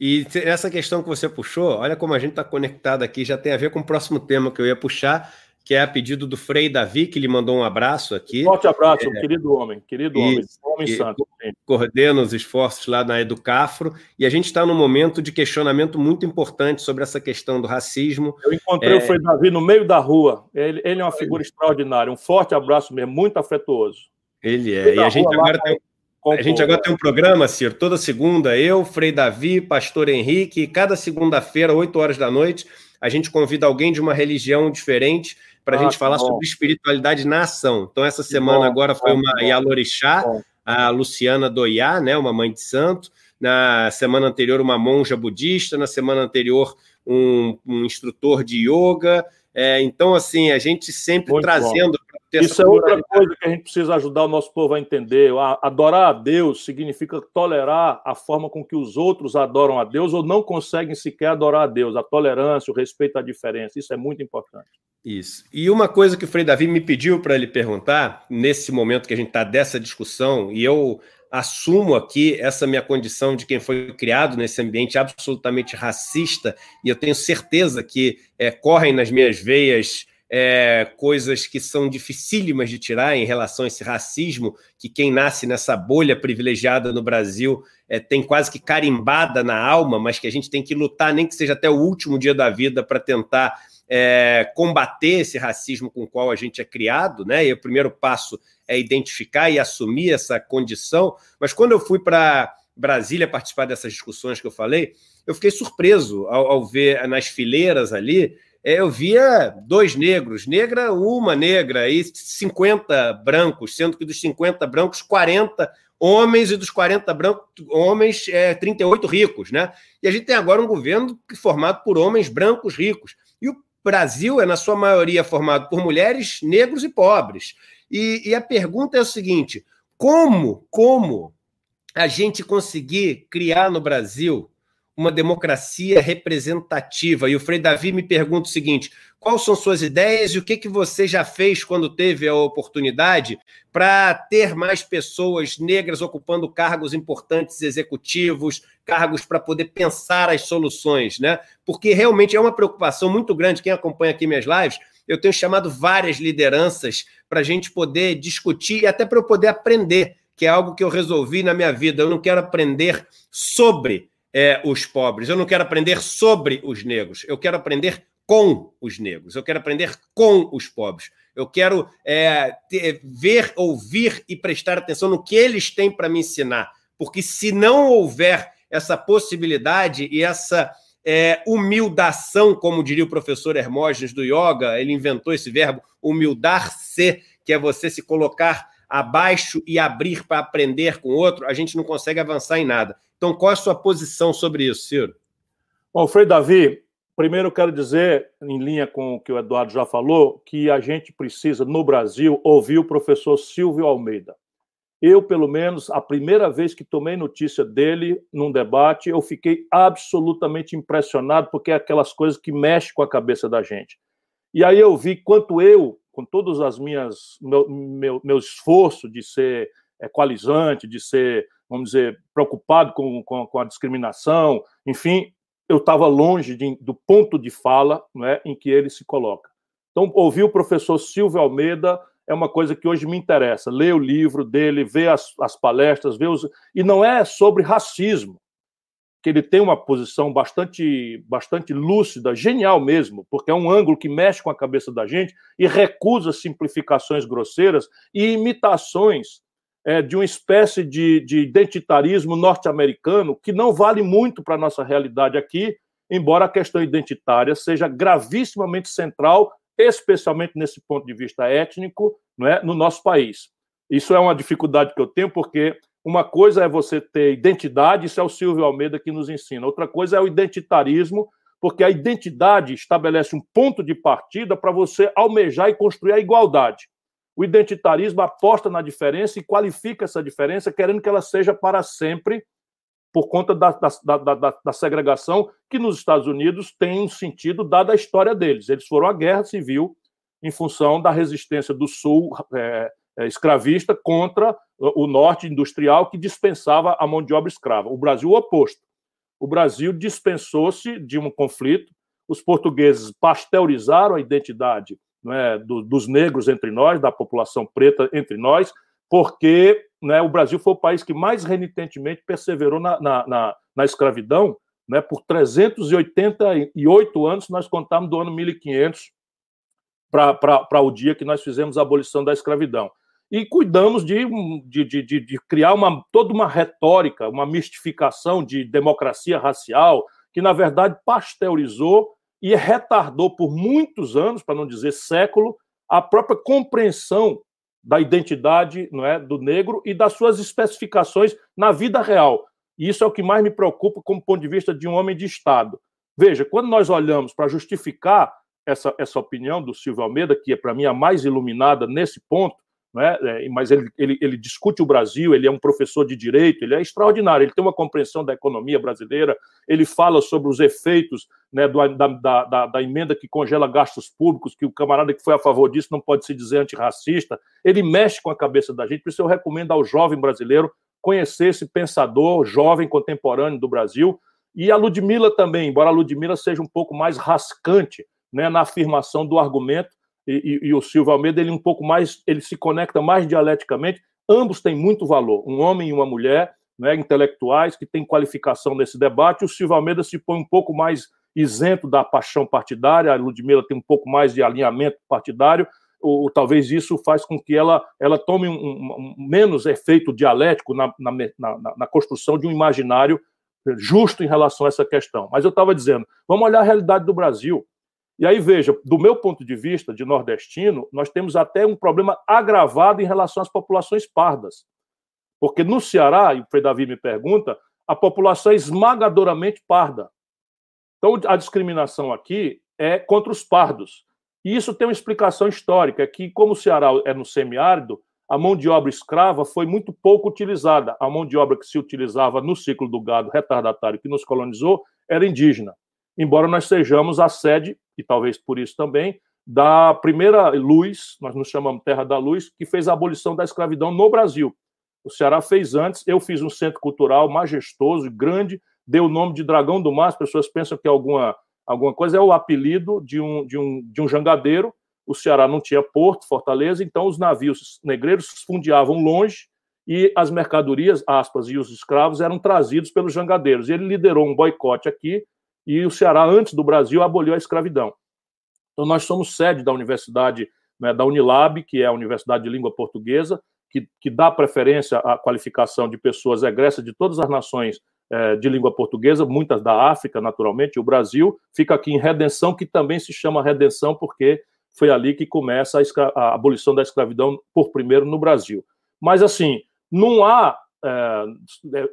E essa questão que você puxou, olha como a gente está conectado aqui, já tem a ver com o próximo tema que eu ia puxar, que é a pedido do Frei Davi, que lhe mandou um abraço aqui. Forte abraço, é, querido homem, querido homem, homem santo. Coordena os esforços lá na Educafro, e a gente está num momento de questionamento muito importante sobre essa questão do racismo. Eu encontrei é... o Frei Davi no meio da rua, ele, ele é uma figura extraordinária, um forte abraço mesmo, muito afetuoso. Ele é, e a gente agora tem... A gente agora tem um programa, Ciro, toda segunda, eu, Frei Davi, Pastor Henrique, cada segunda-feira, 8 horas da noite, a gente convida alguém de uma religião diferente para a gente falar bom. sobre espiritualidade na ação. Então, essa semana bom, agora foi uma Yalorixá, a Luciana Doiá, né, uma mãe de santo. Na semana anterior, uma monja budista. Na semana anterior, um, um instrutor de yoga. É, então, assim, a gente sempre Muito trazendo. Isso é outra coisa que a gente precisa ajudar o nosso povo a entender. Adorar a Deus significa tolerar a forma com que os outros adoram a Deus ou não conseguem sequer adorar a Deus. A tolerância, o respeito à diferença. Isso é muito importante. Isso. E uma coisa que o Frei Davi me pediu para ele perguntar, nesse momento que a gente está dessa discussão, e eu assumo aqui essa minha condição de quem foi criado nesse ambiente absolutamente racista, e eu tenho certeza que é, correm nas minhas veias é, coisas que são dificílimas de tirar em relação a esse racismo, que quem nasce nessa bolha privilegiada no Brasil é, tem quase que carimbada na alma, mas que a gente tem que lutar, nem que seja até o último dia da vida, para tentar é, combater esse racismo com o qual a gente é criado, né? E o primeiro passo é identificar e assumir essa condição. Mas quando eu fui para Brasília participar dessas discussões que eu falei, eu fiquei surpreso ao, ao ver nas fileiras ali. É, eu via dois negros, negra, uma negra, e 50 brancos, sendo que dos 50 brancos, 40 homens e dos 40 brancos, homens, é, 38 ricos, né? E a gente tem agora um governo formado por homens brancos ricos. E o Brasil é, na sua maioria, formado por mulheres, negros e pobres. E, e a pergunta é o seguinte: como, como a gente conseguir criar no Brasil uma democracia representativa. E o Frei Davi me pergunta o seguinte: quais são suas ideias e o que, que você já fez quando teve a oportunidade para ter mais pessoas negras ocupando cargos importantes executivos, cargos para poder pensar as soluções, né? Porque realmente é uma preocupação muito grande. Quem acompanha aqui minhas lives, eu tenho chamado várias lideranças para a gente poder discutir e até para eu poder aprender, que é algo que eu resolvi na minha vida. Eu não quero aprender sobre é, os pobres. Eu não quero aprender sobre os negros. Eu quero aprender com os negros. Eu quero aprender com os pobres. Eu quero é, ter, ver, ouvir e prestar atenção no que eles têm para me ensinar. Porque se não houver essa possibilidade e essa é, humildação, como diria o professor Hermógenes do Yoga, ele inventou esse verbo, humildar-se, que é você se colocar abaixo e abrir para aprender com outro, a gente não consegue avançar em nada. Então, qual é a sua posição sobre isso, Ciro? Bom, Frei Davi, primeiro eu quero dizer, em linha com o que o Eduardo já falou, que a gente precisa, no Brasil, ouvir o professor Silvio Almeida. Eu, pelo menos, a primeira vez que tomei notícia dele num debate, eu fiquei absolutamente impressionado, porque é aquelas coisas que mexem com a cabeça da gente. E aí eu vi quanto eu, com as minhas meu, meu, meu esforço de ser equalizante, de ser, vamos dizer, preocupado com, com, com a discriminação, enfim, eu estava longe de, do ponto de fala né, em que ele se coloca. Então, ouvir o professor Silvio Almeida é uma coisa que hoje me interessa. Ler o livro dele, ver as, as palestras, ver os. E não é sobre racismo, que ele tem uma posição bastante, bastante lúcida, genial mesmo, porque é um ângulo que mexe com a cabeça da gente e recusa simplificações grosseiras e imitações é, de uma espécie de, de identitarismo norte-americano que não vale muito para a nossa realidade aqui, embora a questão identitária seja gravissimamente central especialmente nesse ponto de vista étnico, não é, no nosso país. Isso é uma dificuldade que eu tenho, porque uma coisa é você ter identidade, isso é o Silvio Almeida que nos ensina. Outra coisa é o identitarismo, porque a identidade estabelece um ponto de partida para você almejar e construir a igualdade. O identitarismo aposta na diferença e qualifica essa diferença, querendo que ela seja para sempre por conta da, da, da, da, segregação, que nos Estados Unidos tem um sentido dada a história deles. Eles foram à guerra civil em função da resistência do Sul é, é, escravista contra o Norte industrial, que dispensava a mão de obra escrava. O Brasil, o oposto. O Brasil dispensou-se de um conflito, os portugueses pasteurizaram a identidade é, do, dos negros entre nós, da população preta entre nós, porque né, o Brasil foi o país que mais renitentemente perseverou na, na, na, na escravidão, né, por 388 anos, nós contamos do ano 1500 para o dia que nós fizemos a abolição da escravidão. E cuidamos de, de, de, de, criar uma, toda uma retórica, uma mistificação de democracia racial, que, na verdade, pasteurizou e retardou por muitos anos, para não dizer século, a própria compreensão da identidade não é, do negro e das suas especificações na vida real. E isso é o que mais me preocupa como ponto de vista de um homem de Estado. Veja, quando nós olhamos para justificar essa, essa opinião do Silvio Almeida, que é para mim a mais iluminada nesse ponto, é? mas ele, ele, ele, discute o Brasil, ele é um professor de direito, ele é extraordinário, ele tem uma compreensão da economia brasileira, ele fala sobre os efeitos né, do, da, da, da, emenda que congela gastos públicos, que o camarada que foi a favor disso não pode se dizer antirracista, ele mexe com a cabeça da gente, por isso eu recomendo ao jovem brasileiro conhecer esse pensador jovem contemporâneo do Brasil, e a Ludmilla também, embora a Ludmilla seja um pouco mais rascante né, na afirmação do argumento, e, e, e, o Silvio Almeida, ele um pouco mais, ele se conecta mais dialeticamente. Ambos têm muito valor, um homem e uma mulher, né, intelectuais que têm qualificação nesse debate. O Silvio Almeida se põe um pouco mais isento da paixão partidária, a Ludmilla tem um pouco mais de alinhamento partidário. Ou, talvez isso faz com que ela, ela tome um, um, um menos efeito dialético na, na, na, na construção de um imaginário justo em relação a essa questão. Mas eu estava dizendo, vamos olhar a realidade do Brasil. E aí, veja, do meu ponto de vista de nordestino, nós temos até um problema agravado em relação às populações pardas. Porque no Ceará, e o Frei Davi me pergunta, a população é esmagadoramente parda. Então, a discriminação aqui é contra os pardos. E isso tem uma explicação histórica, que como o Ceará é no semiárido, a mão de obra escrava foi muito pouco utilizada. A mão de obra que se utilizava no ciclo do gado retardatário que nos colonizou era indígena embora nós sejamos a sede, e talvez por isso também, da primeira luz, nós nos chamamos Terra da Luz, que fez a abolição da escravidão no Brasil. O Ceará fez antes, eu fiz um centro cultural majestoso, grande, deu o nome de Dragão do Mar, as pessoas pensam que alguma, alguma coisa, é o apelido de um, de, um, de um jangadeiro. O Ceará não tinha porto, fortaleza, então os navios negreiros fundeavam longe e as mercadorias, aspas, e os escravos eram trazidos pelos jangadeiros. E ele liderou um boicote aqui, e o Ceará, antes do Brasil, aboliu a escravidão. Então, nós somos sede da universidade, né, da Unilab, que é a Universidade de Língua Portuguesa, que, que dá preferência à qualificação de pessoas egressas de todas as nações é, de língua portuguesa, muitas da África, naturalmente, e o Brasil fica aqui em Redenção, que também se chama Redenção porque foi ali que começa a, a abolição da escravidão por primeiro no Brasil. Mas, assim, não há, é,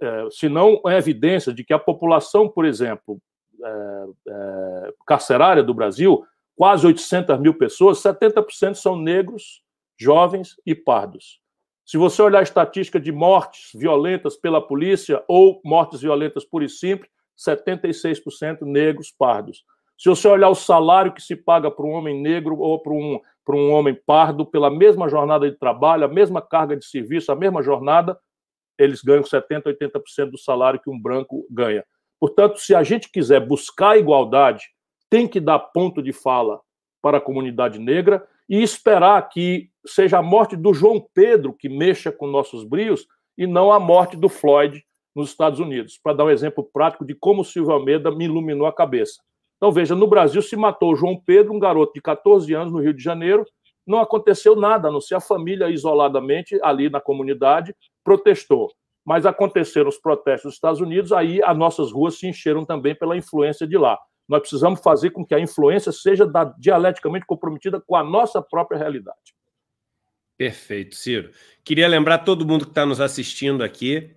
é, senão a evidência de que a população, por exemplo, é, carcerária do Brasil, quase 800 mil pessoas, 70% são negros, jovens e pardos. Se você olhar a estatística de mortes violentas pela polícia ou mortes violentas pura e simples, 76% negros, pardos. Se você olhar o salário que se paga para um homem negro ou para um, para um homem pardo pela mesma jornada de trabalho, a mesma carga de serviço, a mesma jornada, eles ganham 70%, 80% do salário que um branco ganha. Portanto, se a gente quiser buscar igualdade, tem que dar ponto de fala para a comunidade negra e esperar que seja a morte do João Pedro que mexa com nossos brios e não a morte do Floyd nos Estados Unidos, para dar um exemplo prático de como o Silvio Almeida me iluminou a cabeça. Então, veja, no Brasil se matou o João Pedro, um garoto de 14 anos no Rio de Janeiro, não aconteceu nada, a não ser a família isoladamente ali na comunidade protestou. Mas aconteceram os protestos nos Estados Unidos, aí as nossas ruas se encheram também pela influência de lá. Nós precisamos fazer com que a influência seja da, dialeticamente comprometida com a nossa própria realidade. Perfeito, Ciro. Queria lembrar todo mundo que está nos assistindo aqui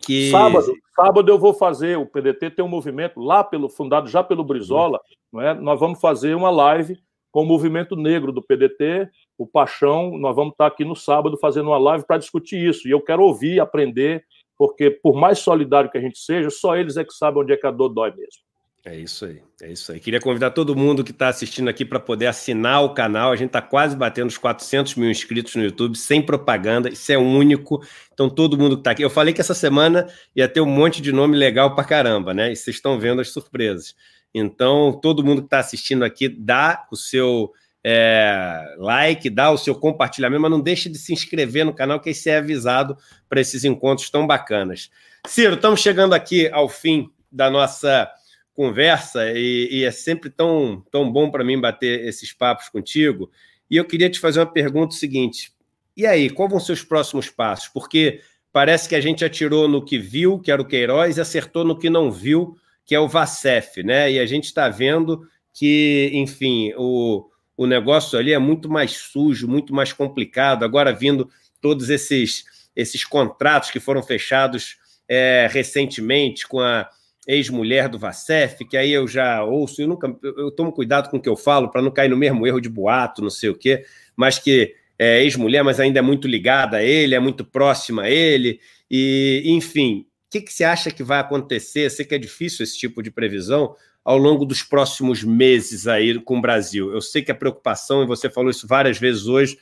que. Sábado, sábado eu vou fazer, o PDT tem um movimento lá pelo, fundado já pelo Brizola, não é? nós vamos fazer uma live com o movimento negro do PDT, o Paixão, nós vamos estar aqui no sábado fazendo uma live para discutir isso. E eu quero ouvir, aprender, porque por mais solidário que a gente seja, só eles é que sabem onde é que a dor dói mesmo. É isso aí, é isso aí. Queria convidar todo mundo que está assistindo aqui para poder assinar o canal. A gente está quase batendo os 400 mil inscritos no YouTube, sem propaganda. Isso é único. Então, todo mundo que está aqui. Eu falei que essa semana ia ter um monte de nome legal para caramba, né? E vocês estão vendo as surpresas. Então, todo mundo que está assistindo aqui, dá o seu é, like, dá o seu compartilhamento, mas não deixe de se inscrever no canal, que aí você é avisado para esses encontros tão bacanas. Ciro, estamos chegando aqui ao fim da nossa conversa e, e é sempre tão, tão bom para mim bater esses papos contigo. E eu queria te fazer uma pergunta seguinte: e aí, quais vão ser os próximos passos? Porque parece que a gente atirou no que viu, que era o Queiroz, e acertou no que não viu, que é o Vacef, né? E a gente está vendo que, enfim, o, o negócio ali é muito mais sujo, muito mais complicado. Agora vindo todos esses, esses contratos que foram fechados é, recentemente com a ex-mulher do Vacef, que aí eu já ouço, eu nunca eu tomo cuidado com o que eu falo para não cair no mesmo erro de boato, não sei o quê, mas que é ex-mulher, mas ainda é muito ligada a ele, é muito próxima a ele, e enfim, que, que você acha que vai acontecer? Eu sei que é difícil esse tipo de previsão ao longo dos próximos meses aí com o Brasil. Eu sei que a preocupação, e você falou isso várias vezes hoje,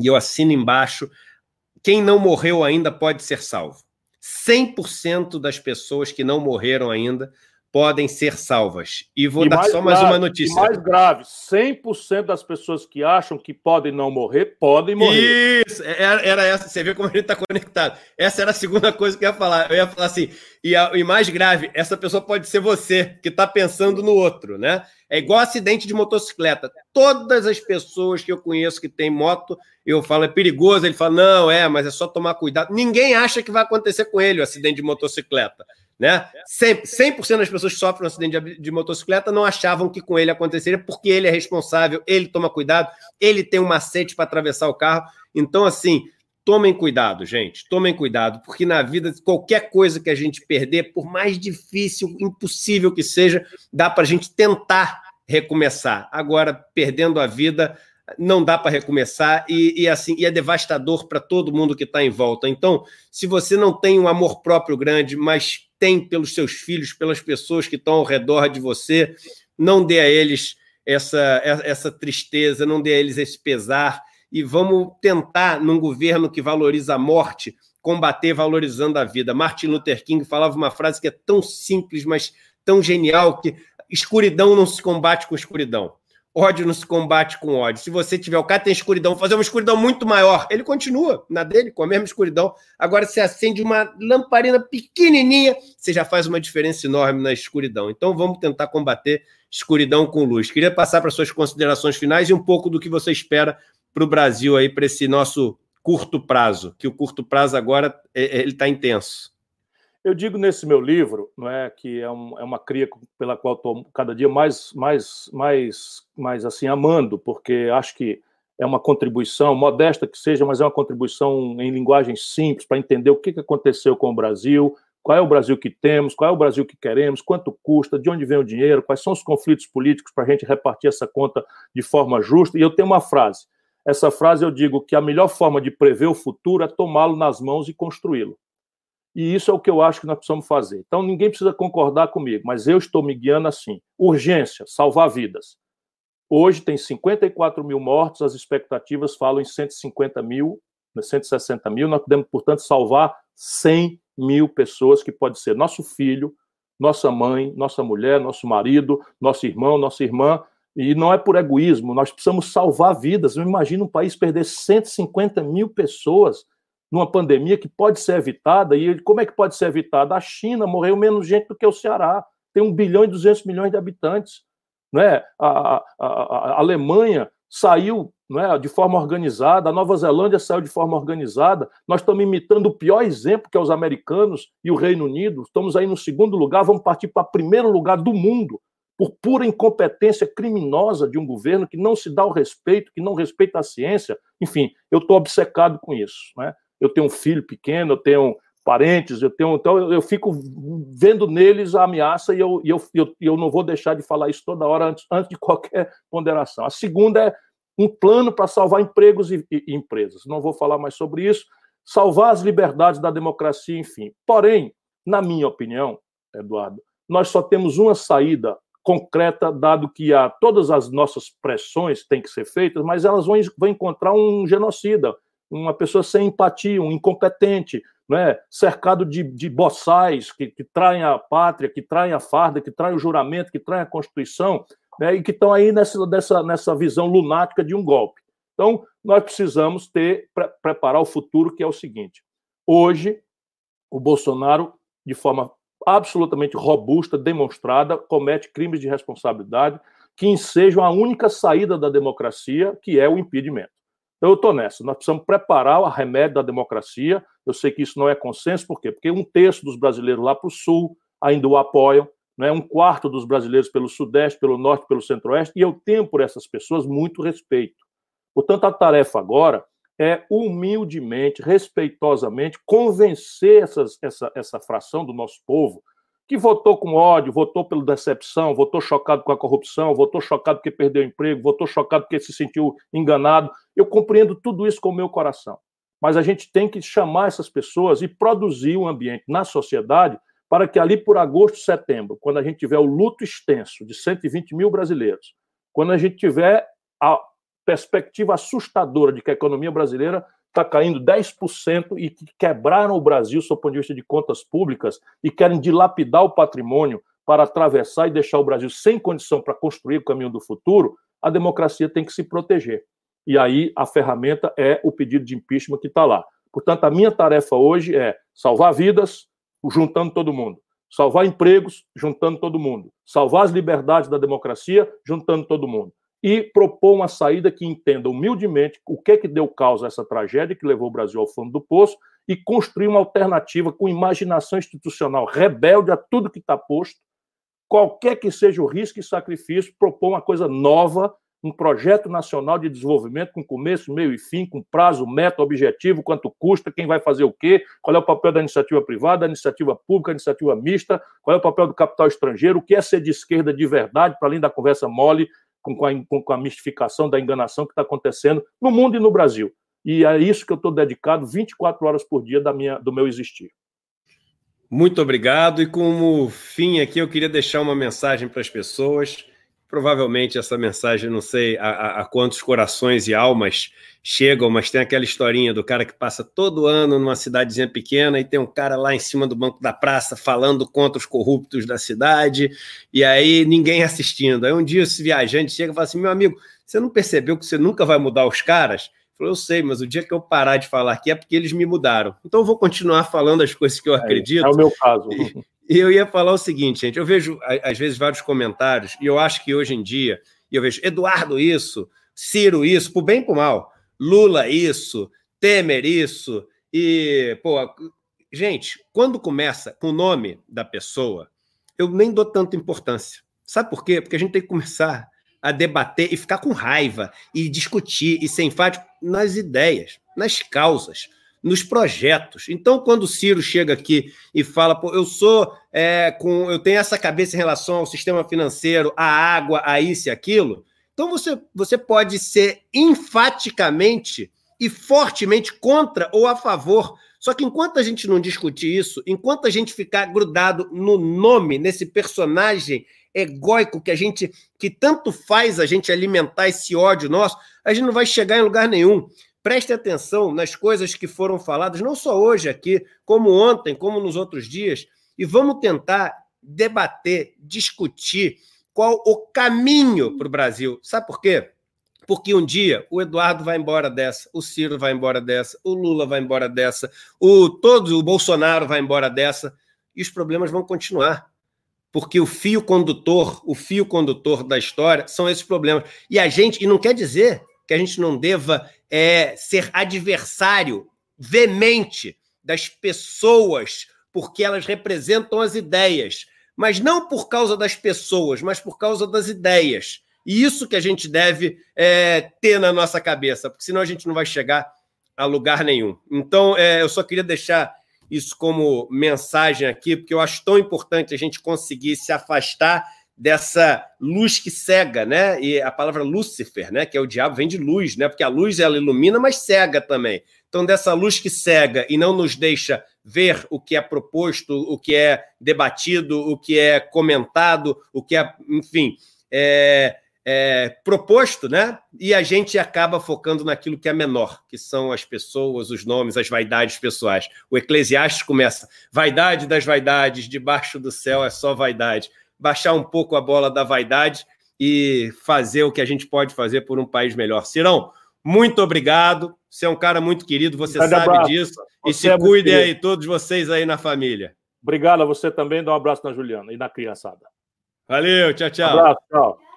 e eu assino embaixo, quem não morreu ainda pode ser salvo. 100% das pessoas que não morreram ainda podem ser salvas. E vou e dar só mais grave, uma notícia. mais grave, 100% das pessoas que acham que podem não morrer, podem morrer. Isso, é, era, era essa, você vê como a gente está conectado. Essa era a segunda coisa que eu ia falar. Eu ia falar assim, e, a, e mais grave, essa pessoa pode ser você, que está pensando no outro, né? É igual acidente de motocicleta. Todas as pessoas que eu conheço que tem moto, eu falo, é perigoso, ele fala, não, é, mas é só tomar cuidado. Ninguém acha que vai acontecer com ele o acidente de motocicleta. Né? 100%, 100 das pessoas que sofrem um acidente de, de, motocicleta não achavam que com ele aconteceria, porque ele é responsável, ele toma cuidado, ele tem um macete para atravessar o carro. Então, assim, tomem cuidado, gente, tomem cuidado, porque na vida, qualquer coisa que a gente perder, por mais difícil, impossível que seja, dá para a gente tentar recomeçar. Agora, perdendo a vida, não dá para recomeçar e, e, assim e é devastador para todo mundo que está em volta. Então, se você não tem um amor próprio grande, mas tem pelos seus filhos, pelas pessoas que estão ao redor de você, não dê a eles essa, essa tristeza, não dê a eles esse pesar e vamos tentar, num governo que valoriza a morte, combater valorizando a vida. Martin Luther King falava uma frase que é tão simples, mas tão genial que escuridão não se combate com escuridão. Ódio não se combate com ódio. Se você tiver o cara tem escuridão, fazer uma escuridão muito maior, ele continua na dele, com a mesma escuridão. Agora, se acende uma lamparina pequenininha, você já faz uma diferença enorme na escuridão. Então, vamos tentar combater escuridão com luz. Queria passar para suas considerações finais e um pouco do que você espera para o Brasil aí, para esse nosso curto prazo, que o curto prazo agora é, é, ele está intenso. Eu digo nesse meu livro, não é que é, um, é uma cria pela qual estou cada dia mais, mais, mais, mais assim amando, porque acho que é uma contribuição modesta que seja, mas é uma contribuição em linguagem simples para entender o que, que aconteceu com o Brasil, qual é o Brasil que temos, qual é o Brasil que queremos, quanto custa, de onde vem o dinheiro, quais são os conflitos políticos para a gente repartir essa conta de forma justa. E eu tenho uma frase. Essa frase eu digo que a melhor forma de prever o futuro é tomá-lo nas mãos e construí-lo. E isso é o que eu acho que nós precisamos fazer. Então, ninguém precisa concordar comigo, mas eu estou me guiando assim. Urgência, salvar vidas. Hoje tem 54 mil mortos, as expectativas falam em 150 mil, 160 mil. Nós podemos, portanto, salvar 100 mil pessoas, que pode ser nosso filho, nossa mãe, nossa mulher, nosso marido, nosso irmão, nossa irmã. E não é por egoísmo, nós precisamos salvar vidas. Eu imagino um país perder 150 mil pessoas numa pandemia que pode ser evitada. E como é que pode ser evitada? A China morreu menos gente do que o Ceará. Tem 1 bilhão e 200 milhões de habitantes. Né? A, a, a, Alemanha saiu né, de forma organizada, a Nova Zelândia saiu de forma organizada. Nós estamos imitando o pior exemplo, que é os americanos e o Reino Unido. Estamos aí no segundo lugar, vamos partir para o primeiro lugar do mundo, por pura incompetência criminosa de um governo que não se dá o respeito, que não respeita a ciência. Enfim, eu estou obcecado com isso. Né? Eu tenho um filho pequeno, eu tenho parentes, eu tenho. Então, eu, eu fico vendo neles a ameaça e eu, eu, eu, eu não vou deixar de falar isso toda hora antes, antes de qualquer ponderação. A segunda é um plano para salvar empregos e, e, e empresas. Não vou falar mais sobre isso. Salvar as liberdades da democracia, enfim. Porém, na minha opinião, Eduardo, nós só temos uma saída concreta, dado que há todas as nossas pressões têm que ser feitas, mas elas vão, vão encontrar um genocida, uma pessoa sem empatia, um incompetente, né? cercado de, de boçais que, que traem a pátria, que traem a farda, que traem o juramento, que traem a Constituição, né? e que estão aí nessa, nessa, nessa visão lunática de um golpe. Então, nós precisamos ter pre preparar o futuro, que é o seguinte: hoje, o Bolsonaro, de forma absolutamente robusta, demonstrada, comete crimes de responsabilidade que ensejam a única saída da democracia, que é o impedimento. Eu estou nessa. Nós precisamos preparar o remédio da democracia. Eu sei que isso não é consenso, por quê? Porque um terço dos brasileiros lá para o sul ainda o apoiam, né? um quarto dos brasileiros pelo sudeste, pelo norte, pelo centro-oeste, e eu tenho por essas pessoas muito respeito. Portanto, a tarefa agora é humildemente, respeitosamente, convencer essas, essa, essa fração do nosso povo que votou com ódio, votou pela decepção, votou chocado com a corrupção, votou chocado porque perdeu o emprego, votou chocado porque se sentiu enganado. Eu compreendo tudo isso com o meu coração. Mas a gente tem que chamar essas pessoas e produzir um ambiente na sociedade para que ali por agosto, setembro, quando a gente tiver o luto extenso de 120 mil brasileiros, quando a gente tiver a perspectiva assustadora de que a economia brasileira está caindo 10% e que quebraram o Brasil, sob o ponto de vista de contas públicas, e querem dilapidar o patrimônio para atravessar e deixar o Brasil sem condição para construir o caminho do futuro, a democracia tem que se proteger. E aí a ferramenta é o pedido de impeachment que está lá. Portanto, a minha tarefa hoje é salvar vidas, juntando todo mundo. Salvar empregos, juntando todo mundo. Salvar as liberdades da democracia, juntando todo mundo e propor uma saída que entenda humildemente o que é que deu causa a essa tragédia que levou o Brasil ao fundo do poço e construir uma alternativa com imaginação institucional rebelde a tudo que está posto, qualquer que seja o risco e sacrifício, propor uma coisa nova, um projeto nacional de desenvolvimento com começo, meio e fim, com prazo, método, objetivo, quanto custa, quem vai fazer o quê, qual é o papel da iniciativa privada, da iniciativa pública, da iniciativa mista, qual é o papel do capital estrangeiro, o que é ser de esquerda de verdade, para além da conversa mole com, a, com a mistificação da enganação que está acontecendo no mundo e no Brasil. E é isso que eu estou dedicado 24 horas por dia da minha, do meu existir. Muito obrigado. E como fim aqui, eu queria deixar uma mensagem para as pessoas provavelmente essa mensagem, não sei a, a, quantos corações e almas chegam, mas tem aquela historinha do cara que passa todo ano numa cidadezinha pequena e tem um cara lá em cima do banco da praça falando contra os corruptos da cidade, e aí ninguém assistindo. Aí um dia esse viajante chega e fala assim: meu amigo, você não percebeu que você nunca vai mudar os caras? Eu sei, mas o dia que eu parar de falar aqui é porque eles me mudaram. Então eu vou continuar falando as coisas que eu é, acredito. É o meu caso. E, e eu ia falar o seguinte, gente, eu vejo às vezes vários comentários, e eu acho que hoje em dia, eu vejo Eduardo isso, Ciro isso, por bem e por mal, Lula isso, Temer isso, e, pô, gente, quando começa com o nome da pessoa, eu nem dou tanta importância. Sabe por quê? Porque a gente tem que começar a debater e ficar com raiva, e discutir, e ser enfático nas ideias, nas causas. nos projetos. Então, quando o Ciro chega aqui e fala, Pô, eu sou é, com, eu tenho essa cabeça em relação ao sistema financeiro, à água, a isso e aquilo, então você, você pode ser enfaticamente e fortemente contra ou a favor. Só que enquanto a gente não discutir isso, enquanto a gente ficar grudado no nome, nesse personagem egóico que a gente que tanto faz a gente alimentar esse ódio nosso, a gente não vai chegar em lugar nenhum. Preste atenção nas coisas que foram faladas, não só hoje aqui, como ontem, como nos outros dias, e vamos tentar debater, discutir qual o caminho para o Brasil. Sabe por quê? Porque um dia o Eduardo vai embora dessa, o Ciro vai embora dessa, o Lula vai embora dessa, o todo o Bolsonaro vai embora dessa, e os problemas vão continuar. Porque o fio condutor, o fio condutor da história são esses problemas. E a gente, e não quer dizer que a gente não deva é, ser adversário veemente das pessoas, porque elas representam as ideias, mas não por causa das pessoas, mas por causa das ideias. E isso que a gente deve é, ter na nossa cabeça, porque senão a gente não vai chegar a lugar nenhum. Então, é, eu só queria deixar isso como mensagem aqui, porque eu acho tão importante a gente conseguir se afastar dessa luz que cega, né? E a palavra Lúcifer, né? Que é o diabo, vem de luz, né? Porque a luz ela ilumina, mas cega também. Então, dessa luz que cega e não nos deixa ver o que é proposto, o que é debatido, o que é comentado, o que é, enfim, é, é, proposto, né? E a gente acaba focando naquilo que é menor, que são as pessoas, os nomes, as vaidades pessoais. O Eclesiastes começa: vaidade das vaidades, debaixo do céu é só vaidade. Baixar um pouco a bola da vaidade e fazer o que a gente pode fazer por um país melhor. Cirão, muito obrigado. Você é um cara muito querido, você sabe abraço. disso. Você e se é cuidem aí, todos vocês aí na família. Obrigado a você também. Dá um abraço na Juliana e na criançada. Valeu, tchau, tchau. Um abraço, tchau.